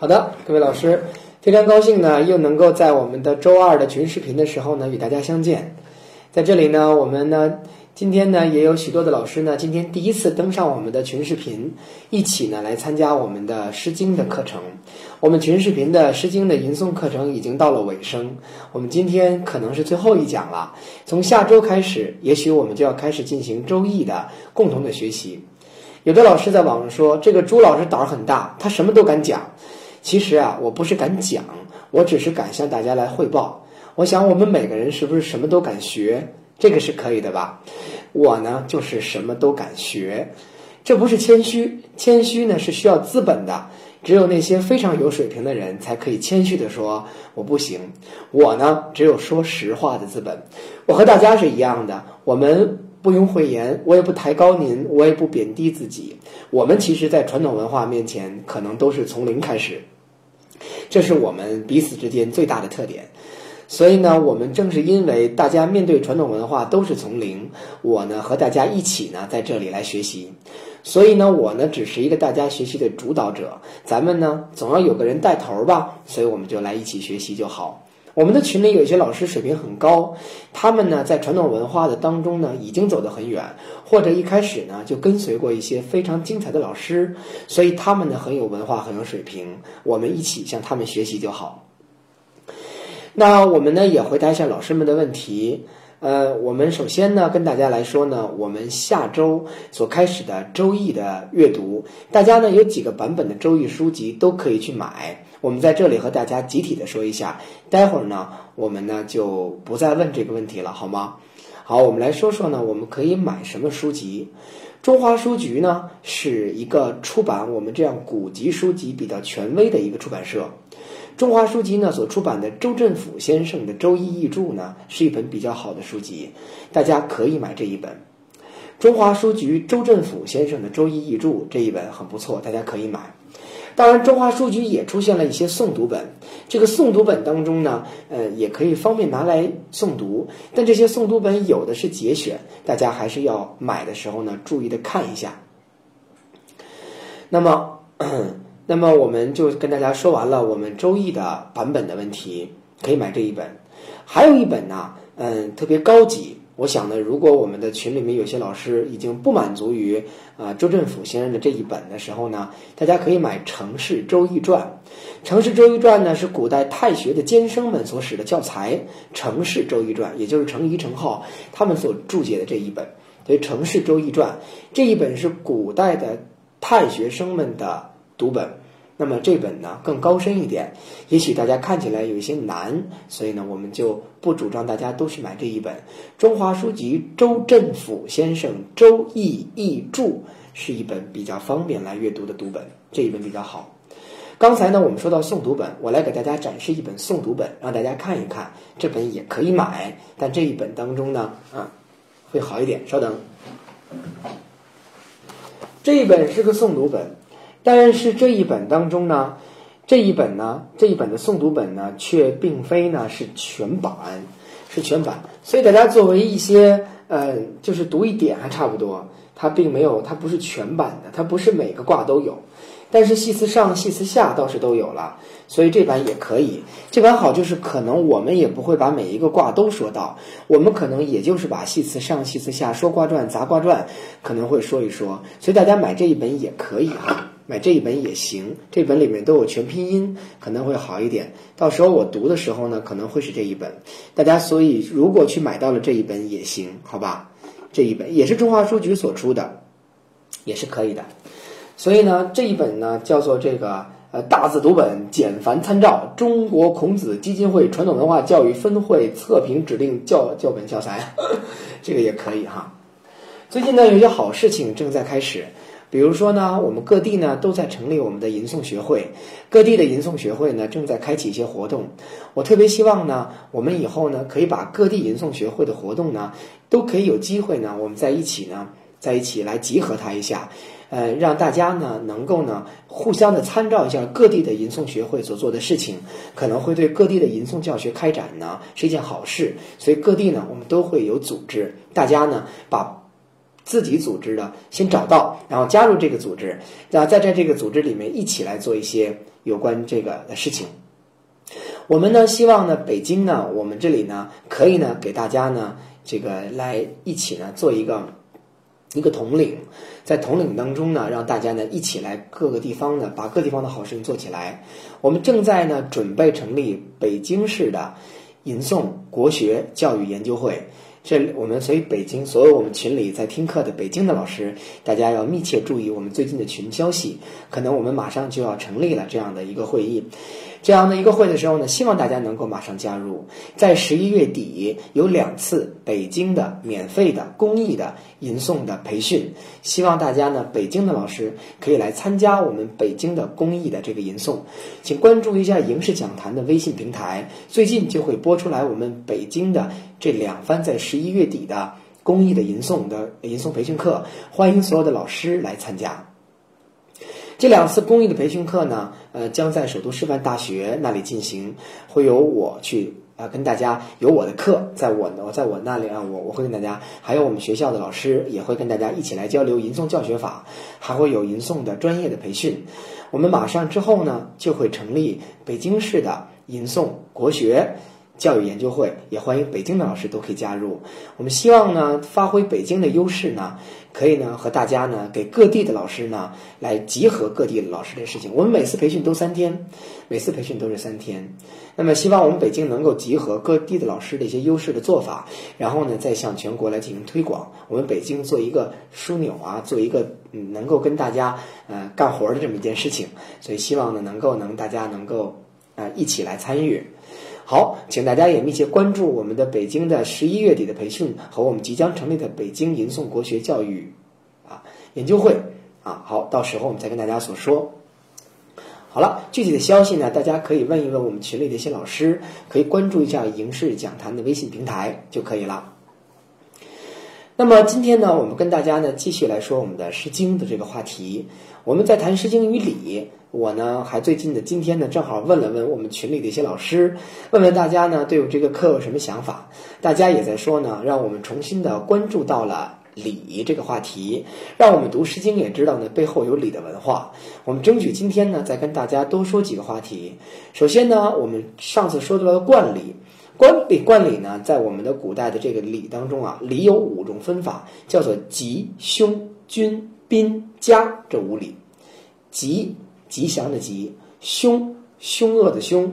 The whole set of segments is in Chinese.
好的，各位老师，非常高兴呢，又能够在我们的周二的群视频的时候呢，与大家相见。在这里呢，我们呢，今天呢，也有许多的老师呢，今天第一次登上我们的群视频，一起呢来参加我们的《诗经》的课程。我们群视频的《诗经》的吟诵课程已经到了尾声，我们今天可能是最后一讲了。从下周开始，也许我们就要开始进行《周易》的共同的学习。有的老师在网上说，这个朱老师胆儿很大，他什么都敢讲。其实啊，我不是敢讲，我只是敢向大家来汇报。我想，我们每个人是不是什么都敢学？这个是可以的吧？我呢，就是什么都敢学。这不是谦虚，谦虚呢是需要资本的。只有那些非常有水平的人才可以谦虚地说我不行。我呢，只有说实话的资本。我和大家是一样的，我们不用讳言，我也不抬高您，我也不贬低自己。我们其实，在传统文化面前，可能都是从零开始。这是我们彼此之间最大的特点，所以呢，我们正是因为大家面对传统文化都是从零，我呢和大家一起呢在这里来学习，所以呢，我呢只是一个大家学习的主导者，咱们呢总要有个人带头吧，所以我们就来一起学习就好。我们的群里有一些老师水平很高，他们呢在传统文化的当中呢已经走得很远，或者一开始呢就跟随过一些非常精彩的老师，所以他们呢很有文化，很有水平。我们一起向他们学习就好。那我们呢也回答一下老师们的问题。呃，我们首先呢跟大家来说呢，我们下周所开始的《周易》的阅读，大家呢有几个版本的《周易》书籍都可以去买。我们在这里和大家集体的说一下，待会儿呢，我们呢就不再问这个问题了，好吗？好，我们来说说呢，我们可以买什么书籍？中华书局呢是一个出版我们这样古籍书籍比较权威的一个出版社。中华书籍呢所出版的周振甫先生的《周易译注》呢是一本比较好的书籍，大家可以买这一本。中华书局周振甫先生的《周易译注》这一本很不错，大家可以买。当然，中华书局也出现了一些诵读本。这个诵读本当中呢，呃，也可以方便拿来诵读。但这些诵读本有的是节选，大家还是要买的时候呢，注意的看一下。那么，那么我们就跟大家说完了我们周易的版本的问题，可以买这一本。还有一本呢，嗯，特别高级。我想呢，如果我们的群里面有些老师已经不满足于啊周振甫先生的这一本的时候呢，大家可以买《程氏周易传》。《程氏周易传》呢是古代太学的监生们所使的教材，《程氏周易传》也就是程颐、程颢他们所注解的这一本。所以《程氏周易传》这一本是古代的太学生们的读本。那么这本呢更高深一点，也许大家看起来有一些难，所以呢我们就不主张大家都去买这一本。中华书籍周振甫先生《周易译注》是一本比较方便来阅读的读本，这一本比较好。刚才呢我们说到诵读本，我来给大家展示一本诵读本，让大家看一看，这本也可以买，但这一本当中呢啊会好一点。稍等，这一本是个诵读本。但是这一本当中呢，这一本呢，这一本的诵读本呢，却并非呢是全版，是全版。所以大家作为一些呃，就是读一点还差不多，它并没有，它不是全版的，它不是每个卦都有。但是系词上、系词下倒是都有了，所以这版也可以。这版好就是可能我们也不会把每一个卦都说到，我们可能也就是把系词上、系词下、说卦传、杂卦传可能会说一说。所以大家买这一本也可以哈。买这一本也行，这本里面都有全拼音，可能会好一点。到时候我读的时候呢，可能会是这一本。大家所以如果去买到了这一本也行，好吧？这一本也是中华书局所出的，也是可以的。所以呢，这一本呢叫做这个呃大字读本简繁参照中国孔子基金会传统文化教育分会测评指定教教本教材，这个也可以哈。最近呢，有些好事情正在开始。比如说呢，我们各地呢都在成立我们的吟诵学会，各地的吟诵学会呢正在开启一些活动。我特别希望呢，我们以后呢可以把各地吟诵学会的活动呢，都可以有机会呢，我们在一起呢，在一起来集合它一下，呃，让大家呢能够呢互相的参照一下各地的吟诵学会所做的事情，可能会对各地的吟诵教学开展呢是一件好事。所以各地呢，我们都会有组织，大家呢把。自己组织的先找到，然后加入这个组织，然后再在这个组织里面一起来做一些有关这个的事情。我们呢，希望呢，北京呢，我们这里呢，可以呢，给大家呢，这个来一起呢，做一个一个统领，在统领当中呢，让大家呢一起来各个地方呢，把各地方的好事情做起来。我们正在呢，准备成立北京市的吟诵国学教育研究会。这我们所以北京所有我们群里在听课的北京的老师，大家要密切注意我们最近的群消息，可能我们马上就要成立了这样的一个会议。这样的一个会的时候呢，希望大家能够马上加入。在十一月底有两次北京的免费的公益的吟诵的培训，希望大家呢，北京的老师可以来参加我们北京的公益的这个吟诵。请关注一下影视讲坛的微信平台，最近就会播出来我们北京的这两番在十一月底的公益的吟诵的吟诵培训课，欢迎所有的老师来参加。这两次公益的培训课呢，呃，将在首都师范大学那里进行，会由我去啊跟大家有我的课，在我呢，在我那里啊，我我会跟大家，还有我们学校的老师也会跟大家一起来交流吟诵教学法，还会有吟诵的专业的培训。我们马上之后呢，就会成立北京市的吟诵国学。教育研究会也欢迎北京的老师都可以加入。我们希望呢，发挥北京的优势呢，可以呢和大家呢，给各地的老师呢来集合各地老师的事情。我们每次培训都三天，每次培训都是三天。那么希望我们北京能够集合各地的老师的一些优势的做法，然后呢再向全国来进行推广。我们北京做一个枢纽啊，做一个嗯能够跟大家呃干活的这么一件事情。所以希望呢能够能大家能够啊一起来参与。好，请大家也密切关注我们的北京的十一月底的培训和我们即将成立的北京吟诵国学教育啊研究会啊。好，到时候我们再跟大家所说。好了，具体的消息呢，大家可以问一问我们群里的一些老师，可以关注一下影视讲坛的微信平台就可以了。那么今天呢，我们跟大家呢继续来说我们的《诗经》的这个话题。我们在谈《诗经》与礼。我呢，还最近的今天呢，正好问了问我们群里的一些老师，问问大家呢，对我这个课有什么想法？大家也在说呢，让我们重新的关注到了礼这个话题，让我们读《诗经》也知道呢，背后有礼的文化。我们争取今天呢，再跟大家多说几个话题。首先呢，我们上次说到了冠礼，冠礼冠礼呢，在我们的古代的这个礼当中啊，礼有五种分法，叫做吉、凶、君、宾、嘉这五礼。吉。吉祥的吉，凶凶恶的凶，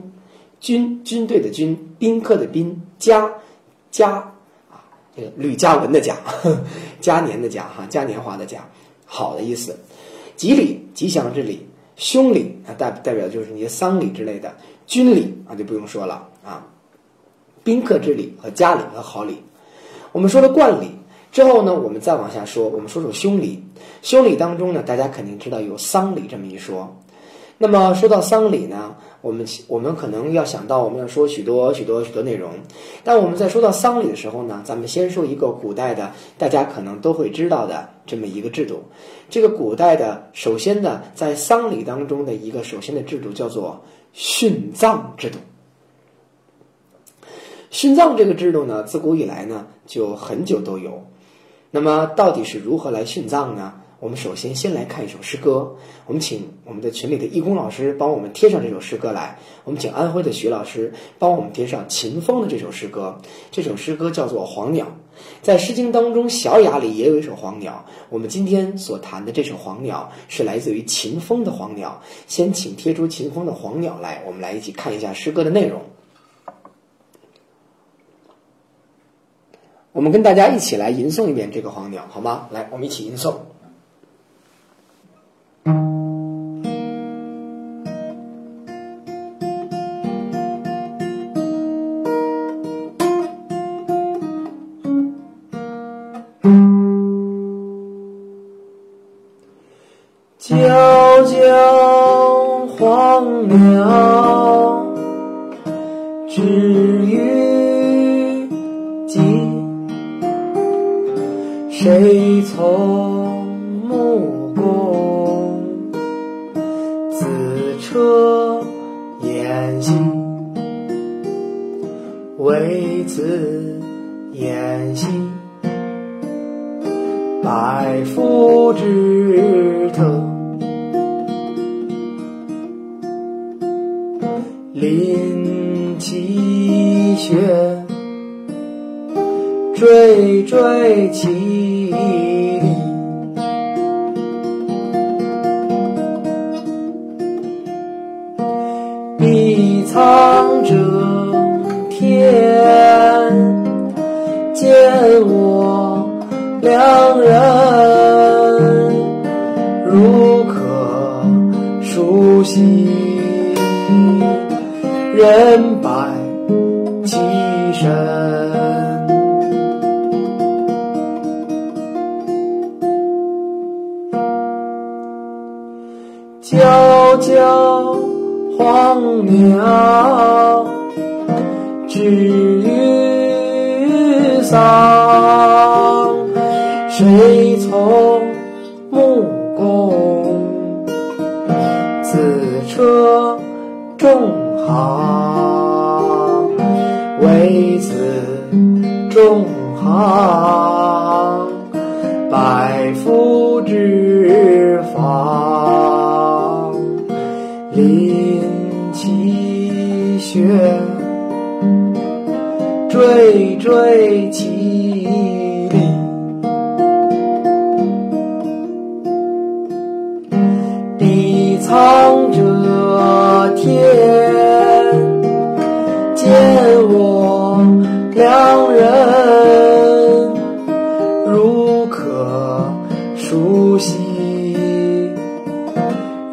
军军队的军，宾客的宾，嘉嘉啊，这个吕嘉文的嘉，嘉年的嘉哈，嘉年华的嘉，好的意思。吉礼吉祥之礼，凶礼啊代代表就是那些丧礼之类的，军礼啊就不用说了啊，宾客之礼和家礼和好礼。我们说了冠礼之后呢，我们再往下说，我们说说凶礼。凶礼当中呢，大家肯定知道有丧礼这么一说。那么说到丧礼呢，我们我们可能要想到我们要说许多许多许多内容，但我们在说到丧礼的时候呢，咱们先说一个古代的大家可能都会知道的这么一个制度。这个古代的首先呢，在丧礼当中的一个首先的制度叫做殉葬制度。殉葬这个制度呢，自古以来呢就很久都有。那么到底是如何来殉葬呢？我们首先先来看一首诗歌，我们请我们的群里的义工老师帮我们贴上这首诗歌来。我们请安徽的徐老师帮我们贴上秦风的这首诗歌。这首诗歌叫做《黄鸟》。在《诗经》当中，《小雅》里也有一首《黄鸟》。我们今天所谈的这首《黄鸟》是来自于秦风的《黄鸟》。先请贴出秦风的《黄鸟》来，我们来一起看一下诗歌的内容。我们跟大家一起来吟诵一遍这个《黄鸟》，好吗？来，我们一起吟诵。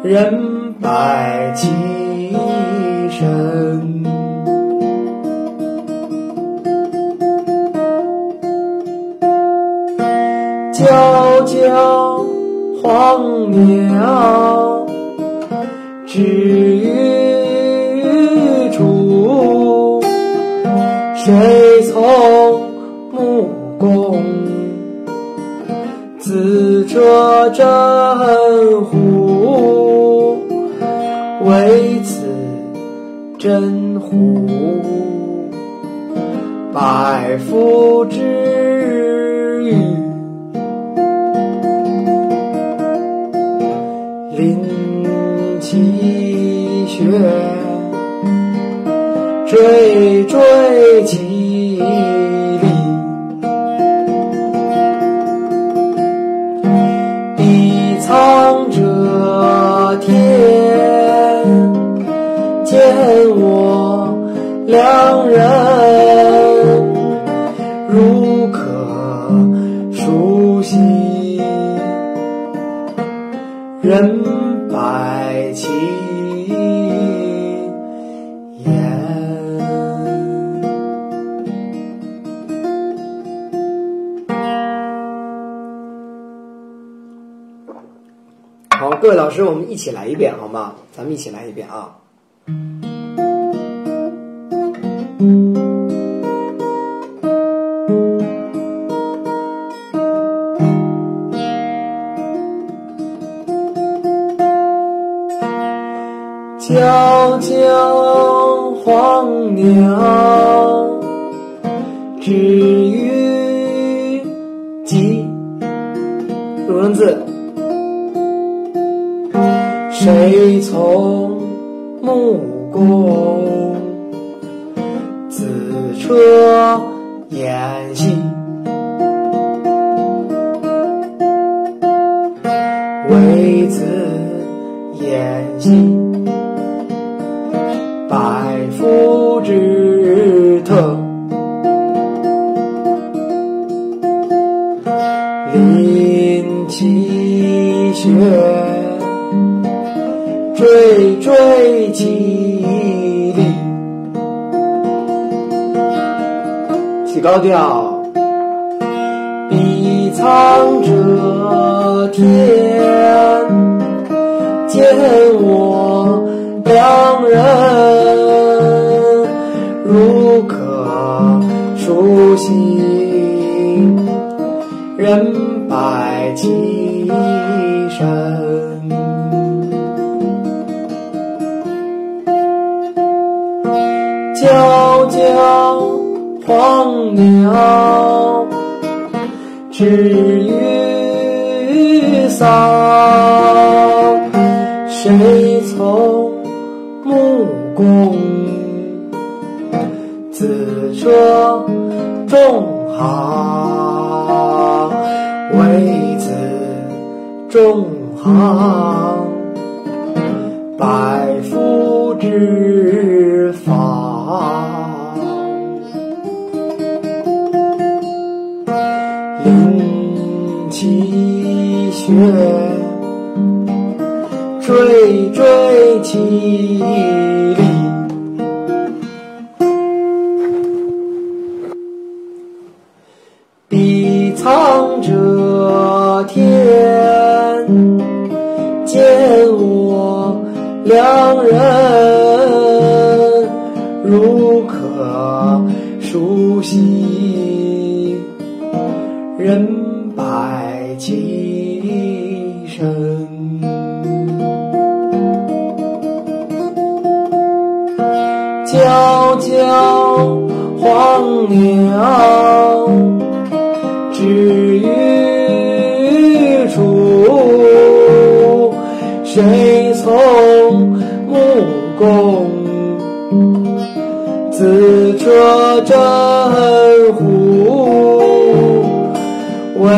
人百其身，皎皎黄鸟，居。一起来一遍好吗？咱们一起来一遍啊！叫叫黄鸟。谁从木工？子车演戏。为子演戏。百夫之。调调，比苍者天。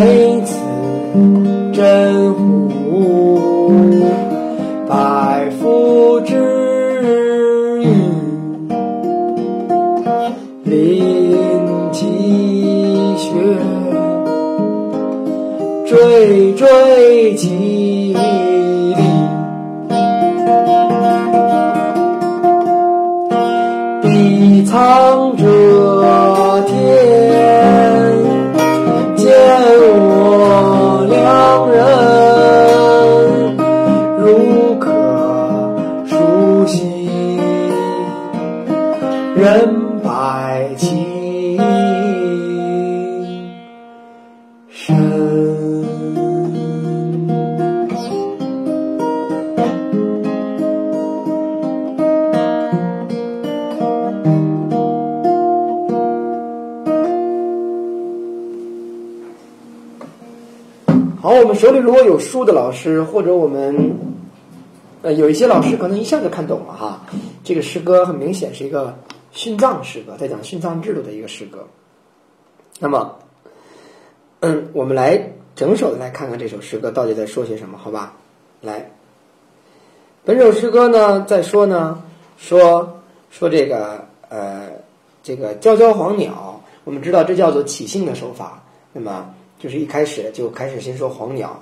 为此真的老师，或者我们呃有一些老师可能一下就看懂了哈。这个诗歌很明显是一个殉葬诗歌，在讲殉葬制度的一个诗歌。那么，嗯，我们来整首的来看看这首诗歌到底在说些什么，好吧？来，本首诗歌呢在说呢说说这个呃这个鲛鲛黄鸟，我们知道这叫做起兴的手法，那么。就是一开始就开始先说黄鸟，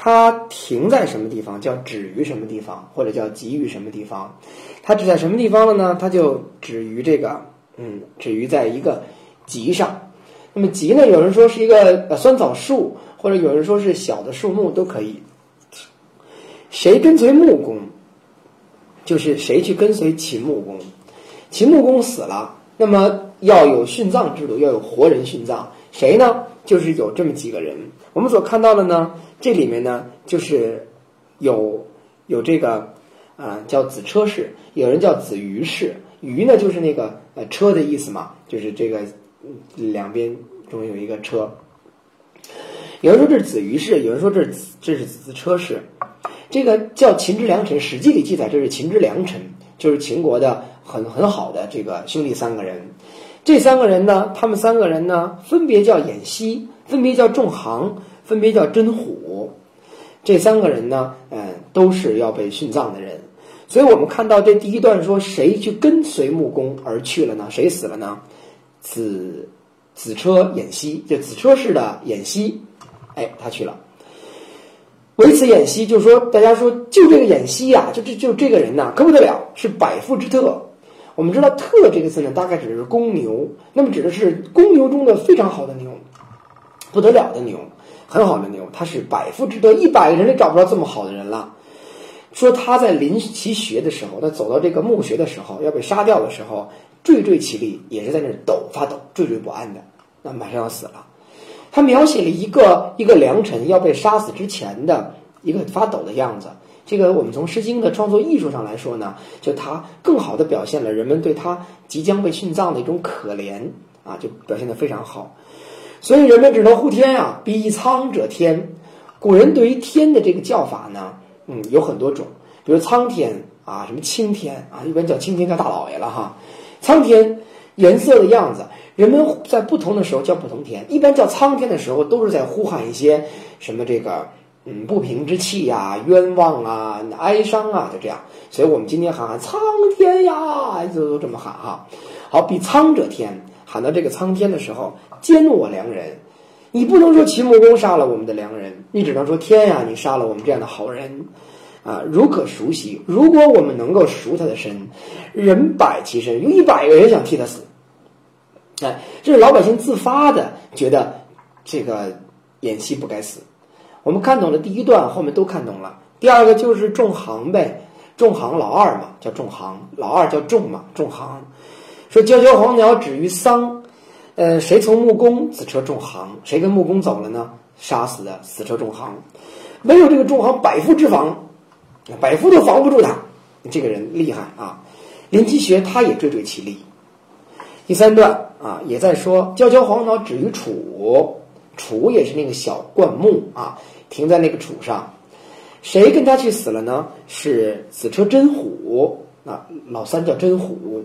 它停在什么地方，叫止于什么地方，或者叫集于什么地方。它止在什么地方了呢？它就止于这个，嗯，止于在一个集上。那么集呢，有人说是一个呃酸枣树，或者有人说是小的树木都可以。谁跟随木工，就是谁去跟随秦穆公。秦穆公死了，那么要有殉葬制度，要有活人殉葬。谁呢？就是有这么几个人，我们所看到的呢，这里面呢，就是有有这个啊叫子车氏，有人叫子鱼氏，鱼呢就是那个呃车的意思嘛，就是这个两边中有一个车。有人说这是子鱼氏，有人说这是这是子车氏，这个叫秦之良臣，《史记》里记载这是秦之良臣，就是秦国的很很好的这个兄弟三个人。这三个人呢，他们三个人呢，分别叫偃息，分别叫仲行，分别叫真虎。这三个人呢，嗯，都是要被殉葬的人。所以我们看到这第一段说，谁去跟随穆公而去了呢？谁死了呢？子子车偃息，就子车氏的偃息，哎，他去了。为此偃息，就是说，大家说，就这个偃息呀，就这就这个人呐，可不得了，是百夫之特。我们知道“特”这个字呢，大概指的是公牛，那么指的是公牛中的非常好的牛，不得了的牛，很好的牛，他是百夫之德，一百个人里找不到这么好的人了。说他在临其穴的时候，他走到这个墓穴的时候，要被杀掉的时候，惴惴其立，也是在那抖发抖，惴惴不安的，那马上要死了。他描写了一个一个良臣要被杀死之前的一个发抖的样子。这个我们从《诗经》的创作艺术上来说呢，就它更好的表现了人们对他即将被殉葬的一种可怜啊，就表现得非常好。所以人们只能呼天啊，逼苍者天。古人对于天的这个叫法呢，嗯，有很多种，比如苍天啊，什么青天啊，一般叫青天叫大老爷了哈。苍天颜色的样子，人们在不同的时候叫不同天。一般叫苍天的时候，都是在呼喊一些什么这个嗯不平之气呀、冤枉啊、哀伤啊，就这样。所以我们今天喊喊苍天呀，就都这么喊哈。好，比苍者天，喊到这个苍天的时候，奸我良人。你不能说秦穆公杀了我们的良人，你只能说天呀，你杀了我们这样的好人。啊，如可熟悉，如果我们能够赎他的身，人百其身，有一百个人想替他死。哎，这是老百姓自发的，觉得这个演戏不该死。我们看懂了第一段，后面都看懂了。第二个就是仲行呗，仲行老二嘛，叫仲行，老二叫仲嘛，仲行说：“迢迢黄鸟止于桑。”呃，谁从木工？子车仲行，谁跟木工走了呢？杀死了死车仲行，没有这个仲行，百夫之防。百夫都防不住他，这个人厉害啊！林机学他也惴惴其力。第三段啊，也在说迢迢黄鸟止于楚，楚也是那个小灌木啊，停在那个楚上。谁跟他去死了呢？是子车真虎啊，老三叫真虎。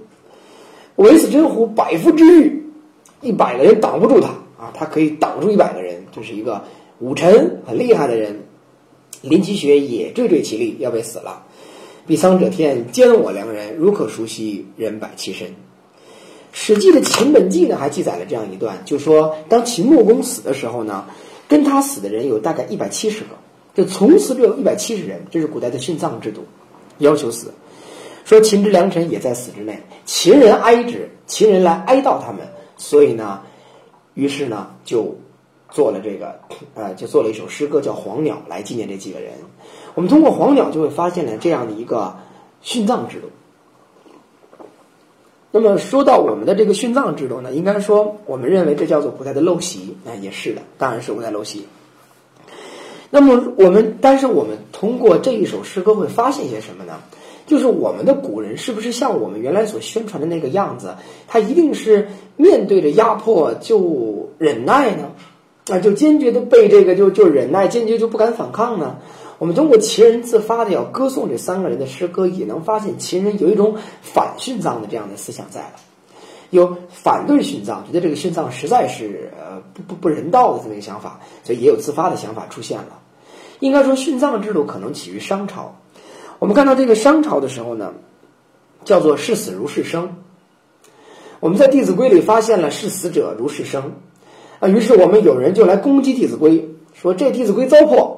唯死真虎，百夫之欲，一百个人挡不住他啊，他可以挡住一百个人，这是一个武臣，很厉害的人。林奇学也惴惴其力，要被死了。比桑者天，奸我良人，如可熟悉，人百其身。《史记》的秦本纪呢，还记载了这样一段，就说当秦穆公死的时候呢，跟他死的人有大概一百七十个，就从死者有一百七十人，这是古代的殉葬制度，要求死。说秦之良臣也在死之内，秦人哀之，秦人来哀悼他们，所以呢，于是呢就。做了这个，呃，就做了一首诗歌，叫《黄鸟》，来纪念这几个人。我们通过黄鸟就会发现了这样的一个殉葬制度。那么说到我们的这个殉葬制度呢，应该说，我们认为这叫做古代的陋习，那也是的，当然是古代陋习。那么我们，但是我们通过这一首诗歌会发现些什么呢？就是我们的古人是不是像我们原来所宣传的那个样子？他一定是面对着压迫就忍耐呢？啊，就坚决的被这个就就忍耐，坚决就不敢反抗呢。我们通过秦人自发的要歌颂这三个人的诗歌，也能发现秦人有一种反殉葬的这样的思想在了，有反对殉葬，觉得这个殉葬实在是呃不不不人道的这么一个想法，所以也有自发的想法出现了。应该说，殉葬制度可能起于商朝。我们看到这个商朝的时候呢，叫做视死如视生。我们在《弟子规》里发现了视死者如视生。啊，于是我们有人就来攻击《弟子规》，说这《弟子规》糟粕。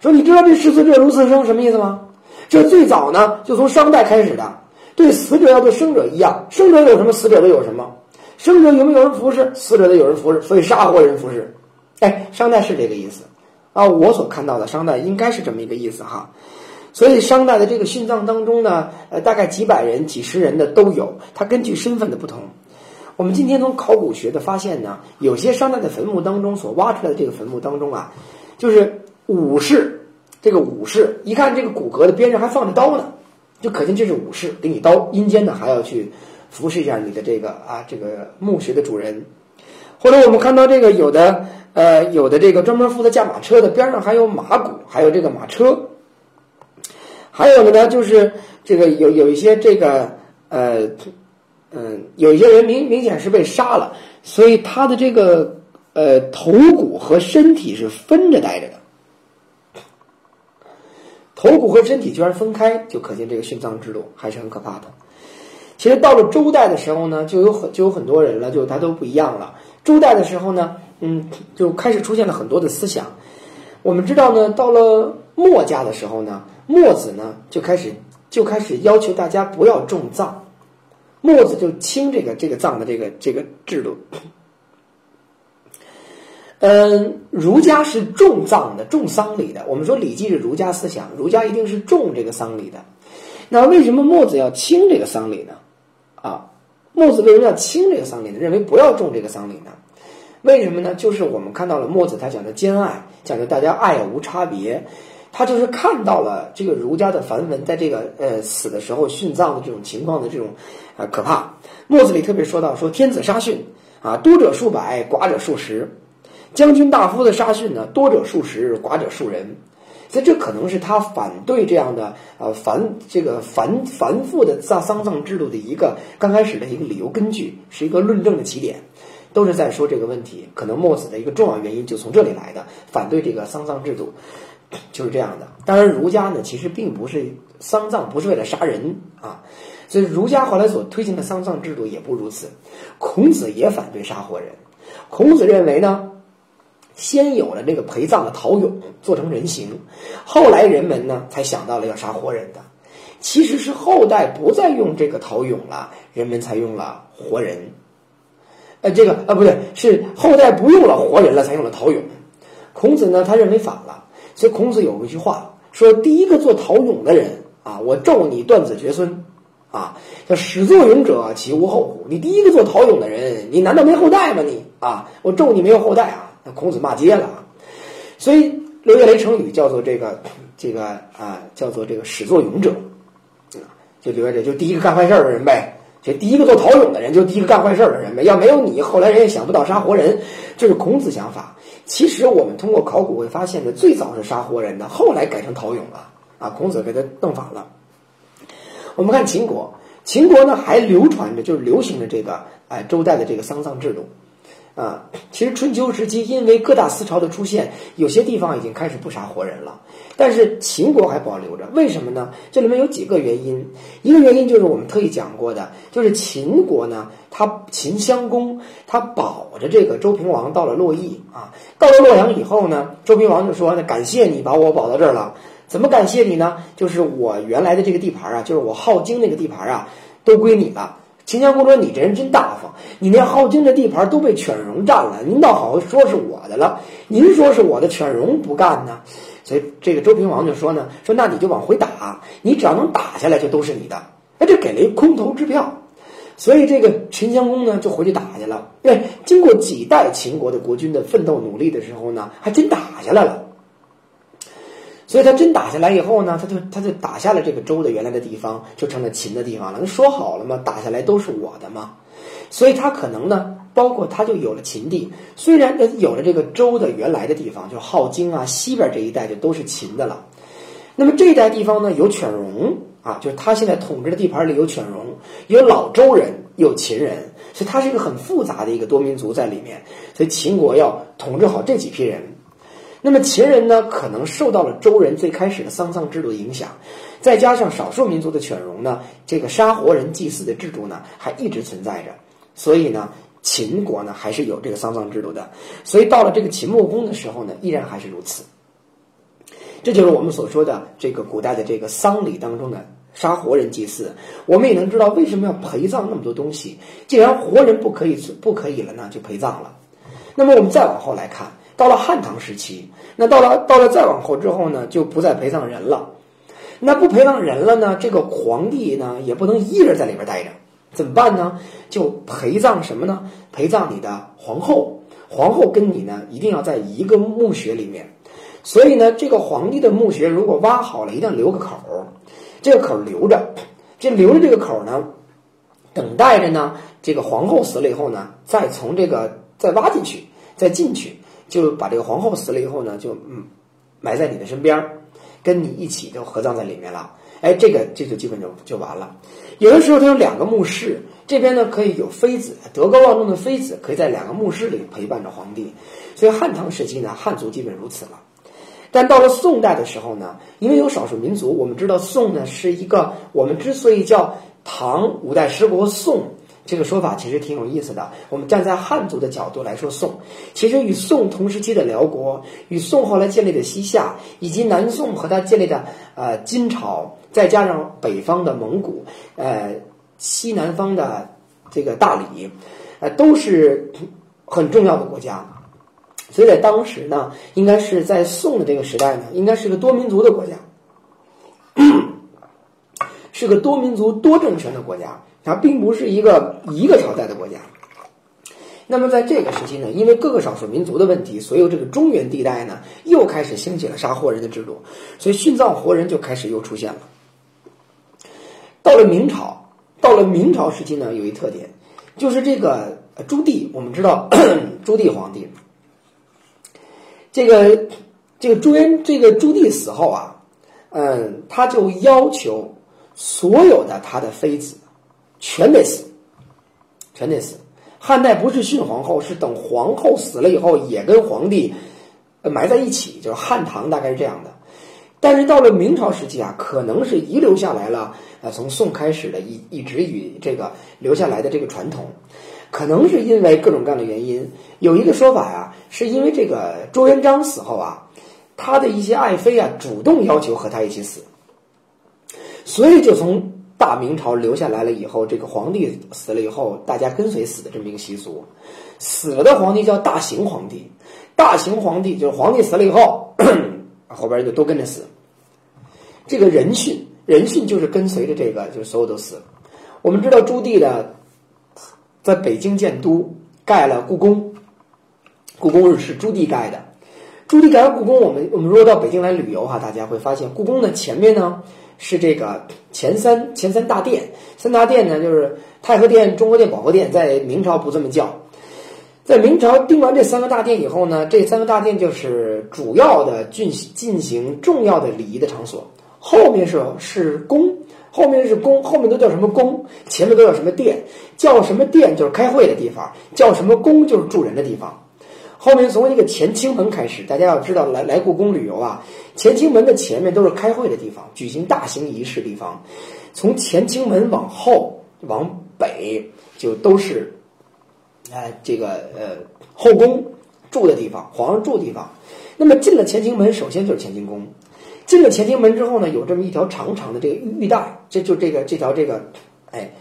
说你知道这“视死者如是生”什么意思吗？这最早呢，就从商代开始的，对死者要对生者一样，生者有什么，死者都有什么。生者有没有人服侍，死者得有人服侍，所以杀活人服侍。哎，商代是这个意思啊，我所看到的商代应该是这么一个意思哈。所以商代的这个殉葬当中呢，呃，大概几百人、几十人的都有，它根据身份的不同。我们今天从考古学的发现呢，有些商代的坟墓当中所挖出来的这个坟墓当中啊，就是武士。这个武士一看这个骨骼的边上还放着刀呢，就可见这是武士，给你刀，阴间呢还要去服侍一下你的这个啊这个墓穴的主人。后来我们看到这个有的呃有的这个专门负责驾马车的边上还有马骨，还有这个马车。还有的呢就是这个有有一些这个呃。嗯，有一些人明明显是被杀了，所以他的这个呃头骨和身体是分着待着的，头骨和身体居然分开，就可见这个殉葬制度还是很可怕的。其实到了周代的时候呢，就有很就有很多人了，就他都不一样了。周代的时候呢，嗯，就开始出现了很多的思想。我们知道呢，到了墨家的时候呢，墨子呢就开始就开始要求大家不要重葬。墨子就清这个这个葬的这个这个制度，嗯，儒家是重葬的，重丧礼的。我们说《礼记》是儒家思想，儒家一定是重这个丧礼的。那为什么墨子要轻这个丧礼呢？啊，墨子为什么要轻这个丧礼呢？认为不要重这个丧礼呢？为什么呢？就是我们看到了墨子他讲的兼爱，讲的大家爱无差别。他就是看到了这个儒家的梵文，在这个呃死的时候殉葬的这种情况的这种啊可怕。墨子里特别说到说天子杀殉啊，多者数百，寡者数十；将军大夫的杀殉呢，多者数十，寡者数人。所以这可能是他反对这样的呃繁这个繁繁复的丧丧葬制度的一个刚开始的一个理由根据，是一个论证的起点，都是在说这个问题。可能墨子的一个重要原因就从这里来的，反对这个丧葬制度，就是这样的。当然，儒家呢其实并不是丧葬，不是为了杀人啊，所以儒家后来所推行的丧葬制度也不如此。孔子也反对杀活人，孔子认为呢。先有了这个陪葬的陶俑做成人形，后来人们呢才想到了要杀活人的。其实是后代不再用这个陶俑了，人们才用了活人。呃，这个啊不对，是后代不用了活人了，才用了陶俑。孔子呢，他认为反了，所以孔子有一句话说：“第一个做陶俑的人啊，我咒你断子绝孙啊！叫始作俑者，其无后乎？你第一个做陶俑的人，你难道没后代吗？你啊，我咒你没有后代啊！”那孔子骂街了啊，所以刘月雷成语叫做这个这个啊，叫做这个始作俑者，就刘月雷就第一个干坏事的人呗，这第一个做陶俑的人就第一个干坏事的人呗，要没有你，后来人也想不到杀活人，这是孔子想法。其实我们通过考古会发现的，最早是杀活人的，后来改成陶俑了啊，孔子给他弄反了。我们看秦国，秦国呢还流传着，就是流行着这个哎周代的这个丧葬制度。啊，其实春秋时期因为各大思潮的出现，有些地方已经开始不杀活人了，但是秦国还保留着，为什么呢？这里面有几个原因，一个原因就是我们特意讲过的，就是秦国呢，他秦襄公他保着这个周平王到了洛邑啊，到了洛阳以后呢，周平王就说：“那感谢你把我保到这儿了，怎么感谢你呢？就是我原来的这个地盘啊，就是我镐京那个地盘啊，都归你了。”秦襄公说：“你这人真大方，你连镐京的地盘都被犬戎占了，您倒好说是我的了。您说是我的，犬戎不干呢。所以这个周平王就说呢：说那你就往回打，你只要能打下来，就都是你的。哎，这给了一空头支票。所以这个秦襄公呢，就回去打去了。哎，经过几代秦国的国君的奋斗努力的时候呢，还真打下来了。”所以他真打下来以后呢，他就他就打下了这个周的原来的地方，就成了秦的地方了。那说好了嘛，打下来都是我的嘛。所以他可能呢，包括他就有了秦地。虽然有了这个周的原来的地方，就镐京啊西边这一带就都是秦的了。那么这一带地方呢，有犬戎啊，就是他现在统治的地盘里有犬戎，有老周人，有秦人，所以他是一个很复杂的一个多民族在里面。所以秦国要统治好这几批人。那么秦人呢，可能受到了周人最开始的丧葬制度的影响，再加上少数民族的犬戎呢，这个杀活人祭祀的制度呢，还一直存在着。所以呢，秦国呢还是有这个丧葬制度的。所以到了这个秦穆公的时候呢，依然还是如此。这就是我们所说的这个古代的这个丧礼当中的杀活人祭祀。我们也能知道为什么要陪葬那么多东西。既然活人不可以不可以了呢，就陪葬了。那么我们再往后来看。到了汉唐时期，那到了到了再往后之后呢，就不再陪葬人了。那不陪葬人了呢，这个皇帝呢也不能一个人在里边待着，怎么办呢？就陪葬什么呢？陪葬你的皇后，皇后跟你呢一定要在一个墓穴里面。所以呢，这个皇帝的墓穴如果挖好了，一定要留个口儿，这个口儿留着，这留着这个口儿呢，等待着呢，这个皇后死了以后呢，再从这个再挖进去，再进去。就把这个皇后死了以后呢，就嗯埋在你的身边，跟你一起就合葬在里面了。哎，这个这就基本就就完了。有的时候他有两个墓室，这边呢可以有妃子，德高望重的妃子可以在两个墓室里陪伴着皇帝。所以汉唐时期呢，汉族基本如此了。但到了宋代的时候呢，因为有少数民族，我们知道宋呢是一个我们之所以叫唐五代十国宋。这个说法其实挺有意思的。我们站在汉族的角度来说，宋其实与宋同时期的辽国，与宋后来建立的西夏，以及南宋和他建立的呃金朝，再加上北方的蒙古，呃西南方的这个大理，呃都是很重要的国家。所以在当时呢，应该是在宋的这个时代呢，应该是个多民族的国家，是个多民族多政权的国家。它并不是一个一个朝代的国家。那么在这个时期呢，因为各个少数民族的问题，所以这个中原地带呢又开始兴起了杀活人的制度，所以殉葬活人就开始又出现了。到了明朝，到了明朝时期呢，有一特点，就是这个朱棣，我们知道朱棣皇帝，这个这个朱元这个朱棣死后啊，嗯，他就要求所有的他的妃子全得死，全得死。汉代不是殉皇后，是等皇后死了以后也跟皇帝埋在一起，就是汉唐大概是这样的。但是到了明朝时期啊，可能是遗留下来了，呃，从宋开始的一一直与这个留下来的这个传统，可能是因为各种各样的原因。有一个说法呀，是因为这个朱元璋死后啊，他的一些爱妃啊主动要求和他一起死，所以就从大明朝留下来了以后，这个皇帝死了以后，大家跟随死的这么一个习俗。死了的皇帝叫大行皇帝，大行皇帝就是皇帝死了以后，后边人就都跟着死。这个人殉，人殉就是跟随着这个，就是所有都死了。我们知道朱棣呢，在北京建都，盖了故宫，故宫是朱棣盖的。朱棣盖完故宫，我们我们如果到北京来旅游哈，大家会发现故宫的前面呢是这个前三前三大殿，三大殿呢就是太和殿、中和殿、保和殿，在明朝不这么叫。在明朝定完这三个大殿以后呢，这三个大殿就是主要的进进行重要的礼仪的场所。后面是是宫，后面是宫，后面都叫什么宫？前面都叫什么殿？叫什么殿就是开会的地方，叫什么宫就是住人的地方。后面从这个乾清门开始，大家要知道，来来故宫旅游啊，乾清门的前面都是开会的地方，举行大型仪式地方。从乾清门往后往北就都是，哎，这个呃后宫住的地方，皇上住的地方。那么进了乾清门，首先就是乾清宫。进了乾清门之后呢，有这么一条长长的这个玉玉带，这就这个这条这个，哎，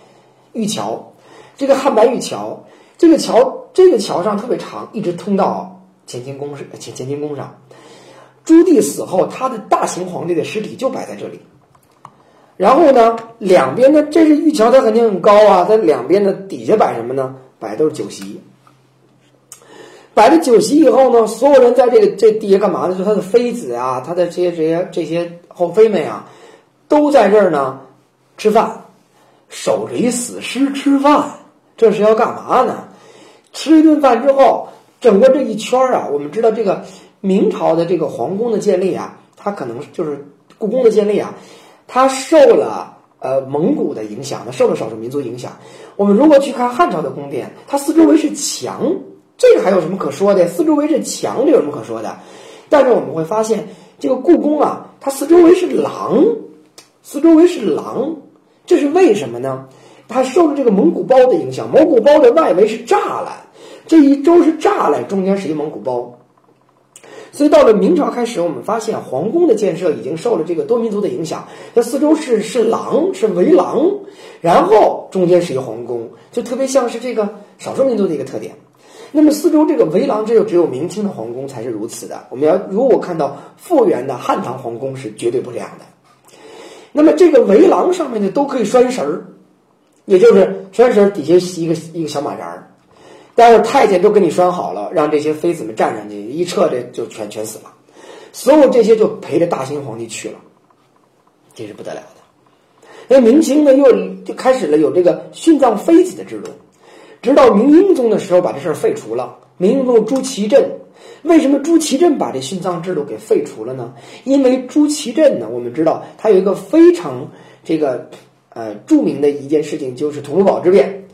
玉桥，这个汉白玉桥，这个桥这个桥上特别长，一直通到乾清宫是乾乾清宫上。朱棣死后，他的大行皇帝的尸体就摆在这里。然后呢，两边的这是玉桥，它肯定很高啊，它两边的底下摆什么呢？摆都是酒席。摆了酒席以后呢，所有人在这个这底下干嘛呢？就他的妃子啊，他的这些这些这些后妃们啊，都在这儿呢吃饭，守着一死尸吃饭，这是要干嘛呢？吃一顿饭之后，整个这一圈儿啊，我们知道这个明朝的这个皇宫的建立啊，它可能就是故宫的建立啊，它受了呃蒙古的影响，它受了少数民族影响。我们如果去看汉朝的宫殿，它四周围是墙。这个还有什么可说的？四周围是墙，这有什么可说的？但是我们会发现，这个故宫啊，它四周围是廊，四周围是廊，这是为什么呢？它受了这个蒙古包的影响，蒙古包的外围是栅栏，这一周是栅栏，中间是一蒙古包。所以到了明朝开始，我们发现皇宫的建设已经受了这个多民族的影响，它四周是是廊，是围廊，然后中间是一个皇宫，就特别像是这个少数民族的一个特点。那么四周这个围廊，只有只有明清的皇宫才是如此的。我们要如果看到复原的汉唐皇宫是绝对不这样的。那么这个围廊上面呢都可以拴绳儿，也就是拴绳底下一个一个小马扎儿，待会太监都给你拴好了，让这些妃子们站上去，一撤这就全全死了。所有这些就陪着大清皇帝去了，这是不得了的。那明清呢又就开始了有这个殉葬妃子的制度。直到明英宗的时候，把这事儿废除了。明英宗朱祁镇，为什么朱祁镇把这殉葬制度给废除了呢？因为朱祁镇呢，我们知道他有一个非常这个呃著名的一件事情，就是土木堡之变。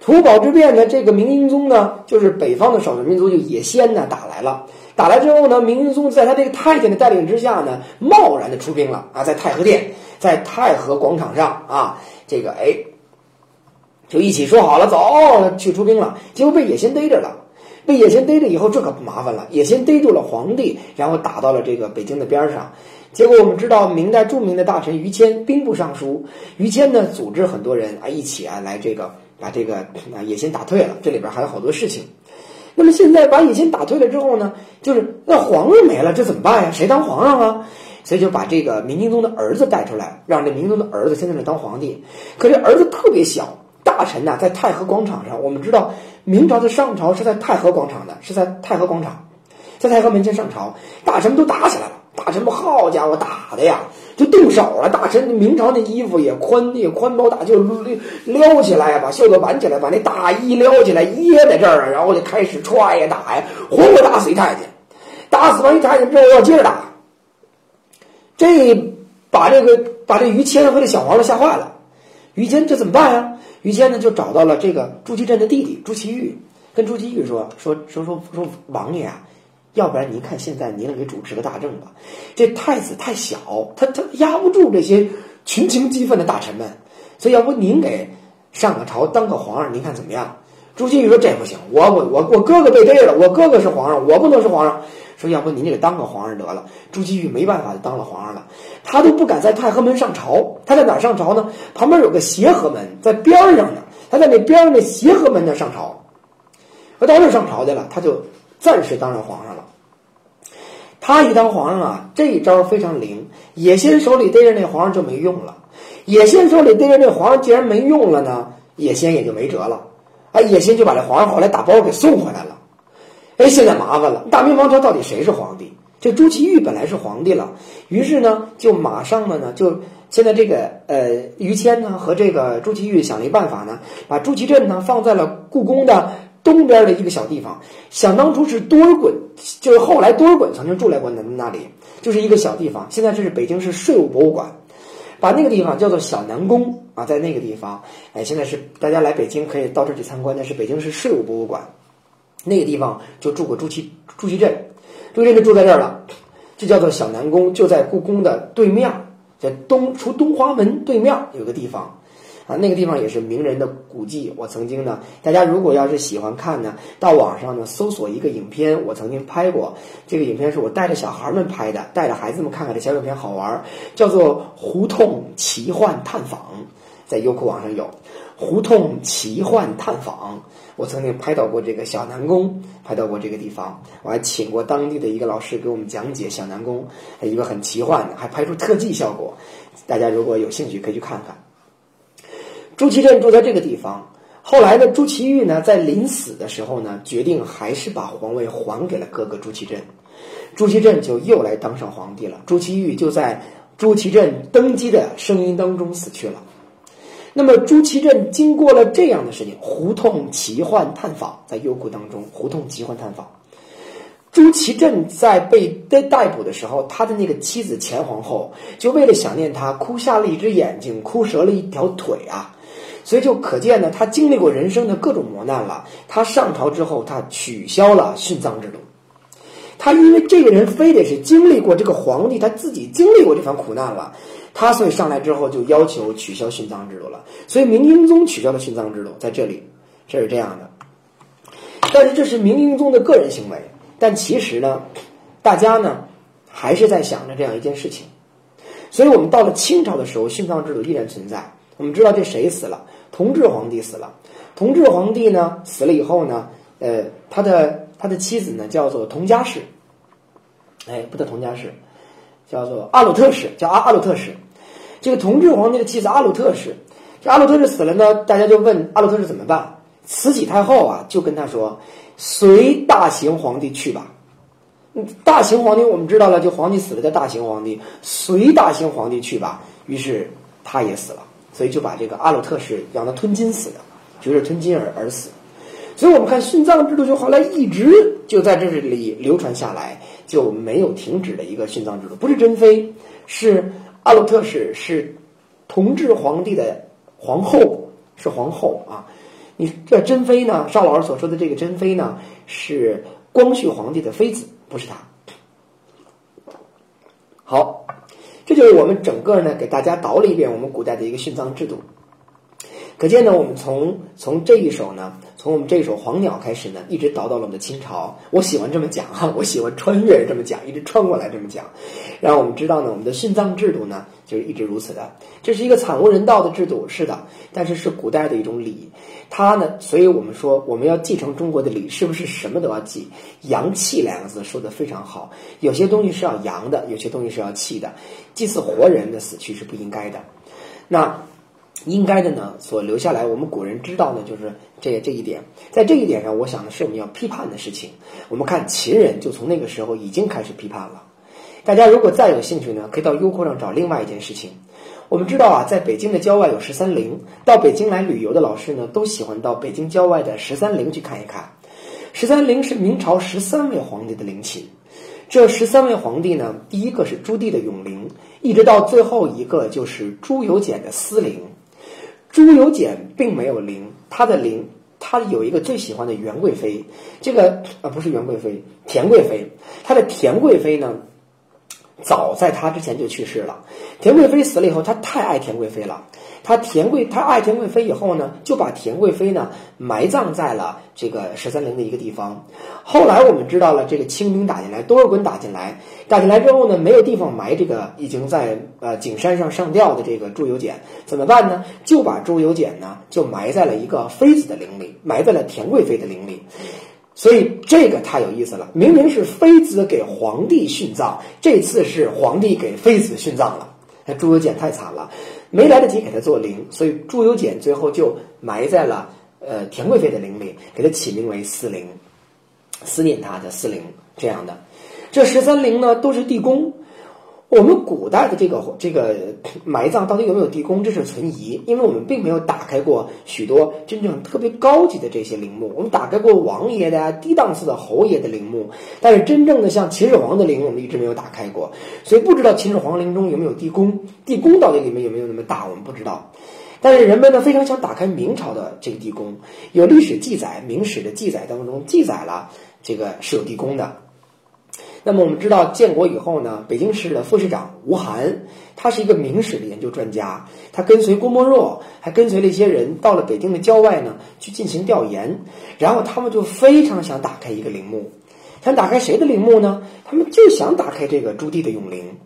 土木堡之变呢，这个明英宗呢，就是北方的少数民族就野先呢打来了。打来之后呢，明英宗在他这个太监的带领之下呢，贸然的出兵了啊，在太和殿，在太和广场上啊，这个哎。就一起说好了，走去出兵了，结果被野先逮着了。被野先逮着以后，这可不麻烦了。野先逮住了皇帝，然后打到了这个北京的边上。结果我们知道，明代著名的大臣于谦兵部尚书，于谦呢组织很多人啊一起啊来这个把这个啊野先打退了。这里边还有好多事情。那么现在把野先打退了之后呢，就是那皇上没了，这怎么办呀？谁当皇上啊？所以就把这个明英宗的儿子带出来，让这明英宗的儿子先在那当皇帝。可这儿子特别小。大臣呐，在太和广场上，我们知道明朝的上朝是在太和广场的，是在太和广场，在太和门前上朝，大臣们都打起来了。大臣们，好家伙，打的呀，就动手了。大臣明朝那衣服也宽，也宽包大袖撩起来，把袖子挽起来，把那大衣撩起来掖在这儿，然后就开始踹呀打呀，活活打死一太监。打死完一太监之后要接着打，这把这个把这于谦和这小皇上吓坏了。于谦这怎么办呀？于谦呢就找到了这个朱祁镇的弟弟朱祁钰，跟朱祁钰说说说说说王爷啊，要不然您看现在您给主持个大政吧，这太子太小，他他压不住这些群情激愤的大臣们，所以要不您给上个朝当个皇上，您看怎么样？朱祁钰说这不行，我我我我哥哥被逮了，我哥哥是皇上，我不能是皇上。说要不您就给当个皇上得了。朱祁钰没办法就当了皇上了，他都不敢在太和门上朝，他在哪上朝呢？旁边有个协和门在边上呢，他在那边上那协和门那上朝。他到那上朝去了，他就暂时当上皇上了。他一当皇上啊，这一招非常灵。野心手里逮着那皇上就没用了，野心手里逮着那皇上既然没用了呢，野心也就没辙了。啊，野心就把这皇上后来打包给送回来了。哎，现在麻烦了，大明王朝到底谁是皇帝？这朱祁钰本来是皇帝了，于是呢，就马上呢，就现在这个呃，于谦呢和这个朱祁钰想了一办法呢，把朱祁镇呢放在了故宫的东边的一个小地方。想当初是多尔衮，就是后来多尔衮曾经住在过那那里，就是一个小地方。现在这是北京市税务博物馆，把那个地方叫做小南宫啊，在那个地方，哎，现在是大家来北京可以到这儿去参观的，是北京市税务博物馆。那个地方就住过朱祁朱祁镇，朱祁镇就住在这儿了，就叫做小南宫，就在故宫的对面，在东出东华门对面有个地方，啊，那个地方也是名人的古迹。我曾经呢，大家如果要是喜欢看呢，到网上呢搜索一个影片，我曾经拍过，这个影片是我带着小孩们拍的，带着孩子们看看这小影片好玩，叫做《胡同奇幻探访》，在优酷网上有《胡同奇幻探访》。我曾经拍到过这个小南宫，拍到过这个地方，我还请过当地的一个老师给我们讲解小南宫，一个很奇幻的，还拍出特技效果。大家如果有兴趣，可以去看看。朱祁镇住在这个地方，后来呢，朱祁钰呢，在临死的时候呢，决定还是把皇位还给了哥哥朱祁镇，朱祁镇就又来当上皇帝了。朱祁钰就在朱祁镇登基的声音当中死去了。那么朱祁镇经过了这样的事情，胡同奇幻探访在优酷当中，胡同奇幻探访，朱祁镇在被逮逮捕的时候，他的那个妻子前皇后就为了想念他，哭瞎了一只眼睛，哭折了一条腿啊，所以就可见呢，他经历过人生的各种磨难了。他上朝之后，他取消了殉葬制度，他因为这个人非得是经历过这个皇帝，他自己经历过这番苦难了。他所以上来之后就要求取消殉葬制度了，所以明英宗取消了殉葬制度，在这里这是这样的。但是这是明英宗的个人行为，但其实呢，大家呢还是在想着这样一件事情。所以我们到了清朝的时候，殉葬制度依然存在。我们知道这谁死了？同治皇帝死了。同治皇帝呢死了以后呢，呃，他的他的妻子呢叫做佟佳氏，哎，不叫同家氏，叫做阿鲁特氏，叫阿阿鲁特氏。这个同治皇帝的妻子阿鲁特氏，这阿鲁特氏死了呢，大家就问阿鲁特氏怎么办？慈禧太后啊，就跟他说：“随大行皇帝去吧。”大行皇帝我们知道了，就皇帝死了叫大行皇帝，随大行皇帝去吧。于是他也死了，所以就把这个阿鲁特氏养的吞金死的，就是吞金而而死。所以我们看殉葬制度，就后来一直就在这里流传下来，就没有停止的一个殉葬制度，不是珍妃，是。阿鲁特氏是同治皇帝的皇后，是皇后啊。你这珍妃呢？邵老师所说的这个珍妃呢，是光绪皇帝的妃子，不是他。好，这就是我们整个呢给大家倒了一遍我们古代的一个殉葬制度。可见呢，我们从从这一首呢，从我们这一首《黄鸟》开始呢，一直倒到了我们的清朝。我喜欢这么讲哈，我喜欢穿越这么讲，一直穿过来这么讲，让我们知道呢，我们的殉葬制度呢，就是一直如此的。这是一个惨无人道的制度，是的，但是是古代的一种礼。它呢，所以我们说我们要继承中国的礼，是不是什么都要记？阳气两个字说的非常好，有些东西是要阳的，有些东西是要气的。祭祀活人的死去是不应该的。那。应该的呢，所留下来，我们古人知道呢，就是这这一点，在这一点上，我想呢是我们要批判的事情。我们看秦人就从那个时候已经开始批判了。大家如果再有兴趣呢，可以到优酷上找另外一件事情。我们知道啊，在北京的郊外有十三陵，到北京来旅游的老师呢，都喜欢到北京郊外的十三陵去看一看。十三陵是明朝十三位皇帝的陵寝。这十三位皇帝呢，第一个是朱棣的永陵，一直到最后一个就是朱由检的思陵。朱由检并没有陵，他的陵，他有一个最喜欢的元贵妃，这个啊不是元贵妃，田贵妃。他的田贵妃呢，早在他之前就去世了。田贵妃死了以后，他太爱田贵妃了。他田贵，他爱田贵妃以后呢，就把田贵妃呢埋葬在了这个十三陵的一个地方。后来我们知道了，这个清兵打进来，多尔衮打进来，打进来之后呢，没有地方埋这个已经在呃景山上上吊的这个朱由检，怎么办呢？就把朱由检呢就埋在了一个妃子的陵里，埋在了田贵妃的陵里。所以这个太有意思了，明明是妃子给皇帝殉葬，这次是皇帝给妃子殉葬了。那朱由检太惨了。没来得及给他做陵，所以朱由检最后就埋在了呃田贵妃的陵里，给他起名为思陵，思念他的思陵这样的。这十三陵呢都是地宫。我们古代的这个这个埋葬到底有没有地宫，这是存疑，因为我们并没有打开过许多真正特别高级的这些陵墓。我们打开过王爷的啊，低档次的侯爷的陵墓，但是真正的像秦始皇的陵，我们一直没有打开过，所以不知道秦始皇陵中有没有地宫，地宫到底里面有没有那么大，我们不知道。但是人们呢非常想打开明朝的这个地宫，有历史记载，明史的记载当中记载了这个是有地宫的。那么我们知道，建国以后呢，北京市的副市长吴晗，他是一个明史的研究专家，他跟随郭沫若，还跟随了一些人，到了北京的郊外呢，去进行调研。然后他们就非常想打开一个陵墓，想打开谁的陵墓呢？他们就想打开这个朱棣的永陵。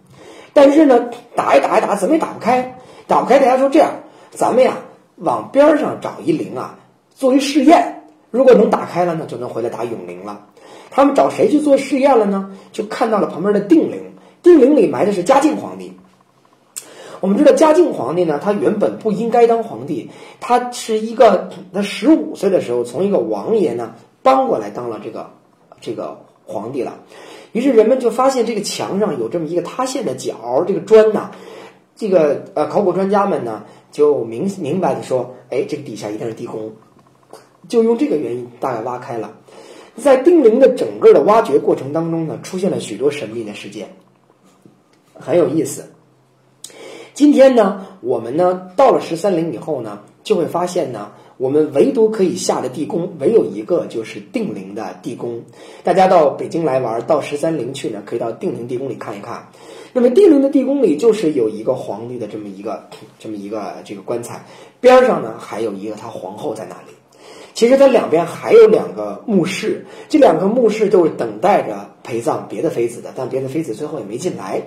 但是呢，打一打一打，怎么也打不开。打不开，大家说这样，咱们呀，往边上找一陵啊，作为试验，如果能打开了呢，就能回来打永陵了。他们找谁去做试验了呢？就看到了旁边的定陵，定陵里埋的是嘉靖皇帝。我们知道嘉靖皇帝呢，他原本不应该当皇帝，他是一个他十五岁的时候从一个王爷呢搬过来当了这个这个皇帝了。于是人们就发现这个墙上有这么一个塌陷的角，这个砖呢，这个呃考古专家们呢就明明白的说，哎，这个底下一定是地宫，就用这个原因大概挖开了。在定陵的整个的挖掘过程当中呢，出现了许多神秘的事件，很有意思。今天呢，我们呢到了十三陵以后呢，就会发现呢，我们唯独可以下的地宫，唯有一个就是定陵的地宫。大家到北京来玩，到十三陵去呢，可以到定陵地宫里看一看。那么定陵的地宫里就是有一个皇帝的这么一个这么一个这个棺材，边上呢还有一个他皇后在那里。其实它两边还有两个墓室，这两个墓室都是等待着陪葬别的妃子的，但别的妃子最后也没进来。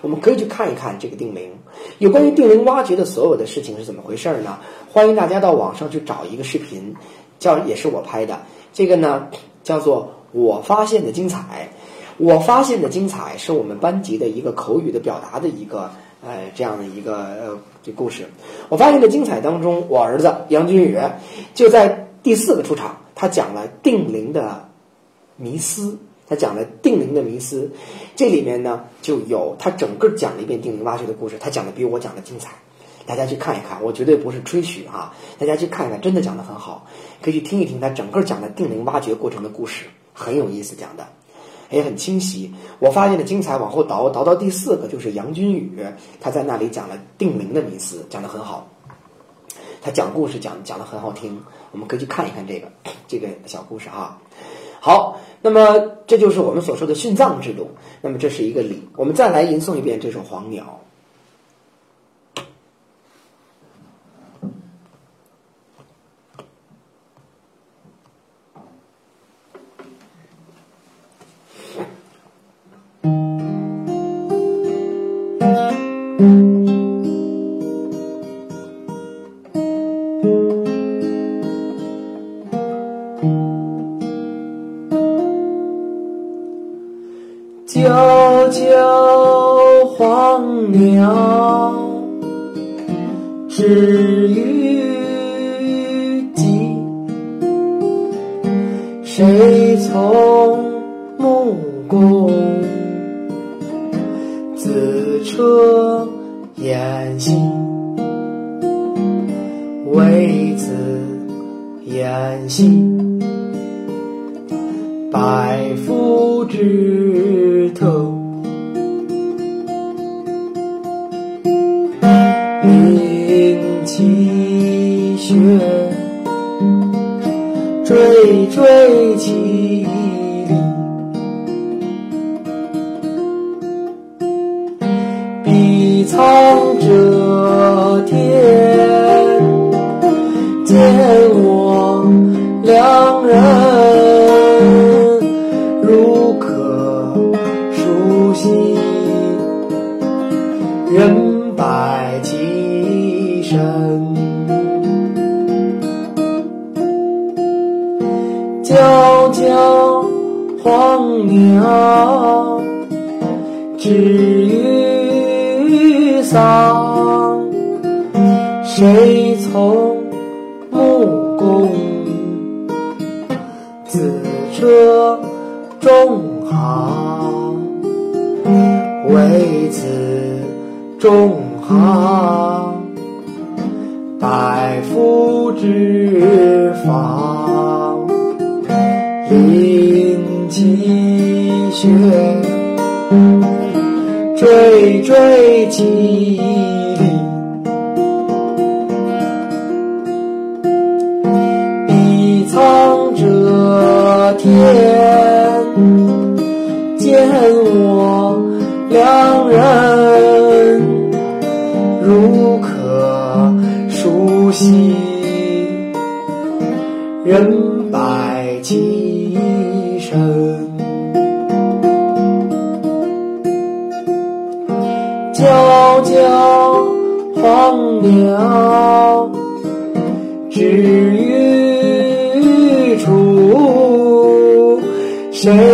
我们可以去看一看这个定陵，有关于定陵挖掘的所有的事情是怎么回事呢？欢迎大家到网上去找一个视频，叫也是我拍的，这个呢叫做“我发现的精彩”。我发现的精彩是我们班级的一个口语的表达的一个。哎，这样的一个呃，这故事，我发现的精彩当中，我儿子杨君宇就在第四个出场，他讲了定陵的迷思，他讲了定陵的迷思，这里面呢就有他整个讲了一遍定陵挖掘的故事，他讲的比我讲的精彩，大家去看一看，我绝对不是吹嘘啊，大家去看一看，真的讲的很好，可以去听一听他整个讲的定陵挖掘过程的故事，很有意思讲的。也很清晰，我发现的精彩。往后倒倒到第四个，就是杨君宇，他在那里讲了定名的迷思，讲得很好。他讲故事讲讲得很好听，我们可以去看一看这个 这个小故事啊。好，那么这就是我们所说的殉葬制度。那么这是一个礼，我们再来吟诵一遍这首《黄鸟》。叫叫黄鸟，知雨季。谁从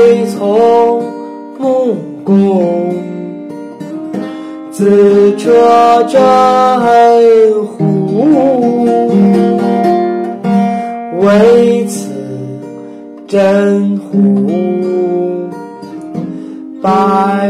非从木工？自车真乎？为此真乎？白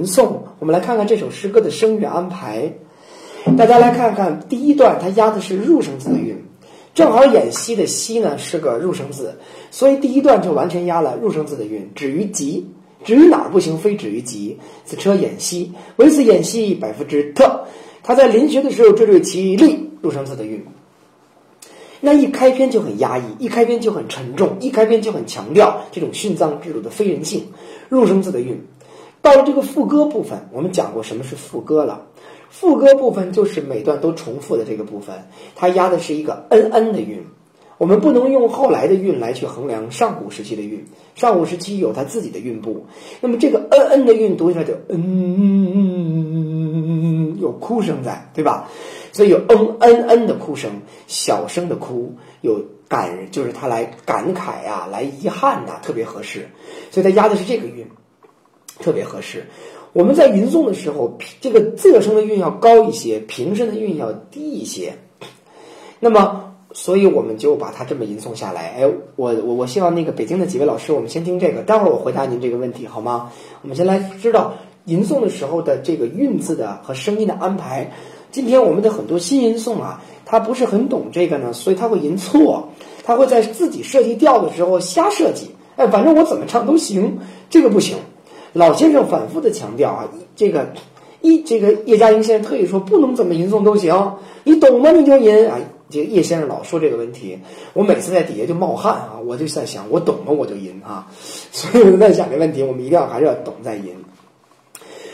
吟诵，我们来看看这首诗歌的声乐安排。大家来看看第一段，它押的是入声字的韵，正好演息的息呢是个入声字，所以第一段就完全押了入声字的韵。止于急，止于哪儿不行？非止于急。此车演息，唯此演息，百夫之特。他在临学的时候追追其力，入声字的韵。那一开篇就很压抑，一开篇就很沉重，一开篇就很强调这种殉葬制度的非人性，入声字的韵。到了这个副歌部分，我们讲过什么是副歌了。副歌部分就是每段都重复的这个部分，它压的是一个嗯嗯的韵。我们不能用后来的韵来去衡量上古时期的韵，上古时期有它自己的韵部。那么这个嗯嗯的韵读起来就嗯，有哭声在，对吧？所以有嗯嗯嗯的哭声，小声的哭，有感，就是他来感慨呀、来遗憾呐、特别合适。所以他压的是这个韵，特别合适。我们在吟诵的时候，这个仄声的韵要高一些，平声的韵要低一些。那么，所以我们就把它这么吟诵下来。哎，我我我希望那个北京的几位老师，我们先听这个，待会儿我回答您这个问题好吗？我们先来知道吟诵的时候的这个韵字的和声音的安排。今天我们的很多新吟诵啊，他不是很懂这个呢，所以他会吟错，他会在自己设计调的时候瞎设计。哎，反正我怎么唱都行，这个不行。老先生反复的强调啊，这个一这个叶嘉莹先生特意说不能怎么吟诵都行，你懂吗你就吟啊。这个叶先生老说这个问题，我每次在底下就冒汗啊，我就在想我懂了我就吟啊，所以我在想这问题，我们一定要还是要懂再吟。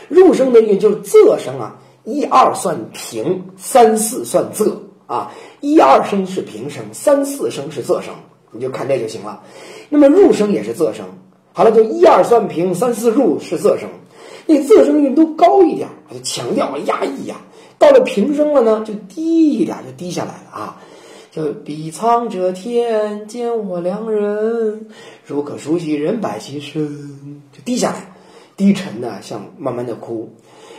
入声的韵就是仄声啊，一二算平，三四算仄，啊，一二声是平声，三四声是仄声，你就看这就行了。那么入声也是仄声，好了，就一二三平，三四入是仄声，那仄声韵都高一点，就强调压抑呀。到了平声了呢，就低一点，就低下来了啊。就比苍者天，见我良人，如可熟悉人百其身，就低下来，低沉的像慢慢的哭。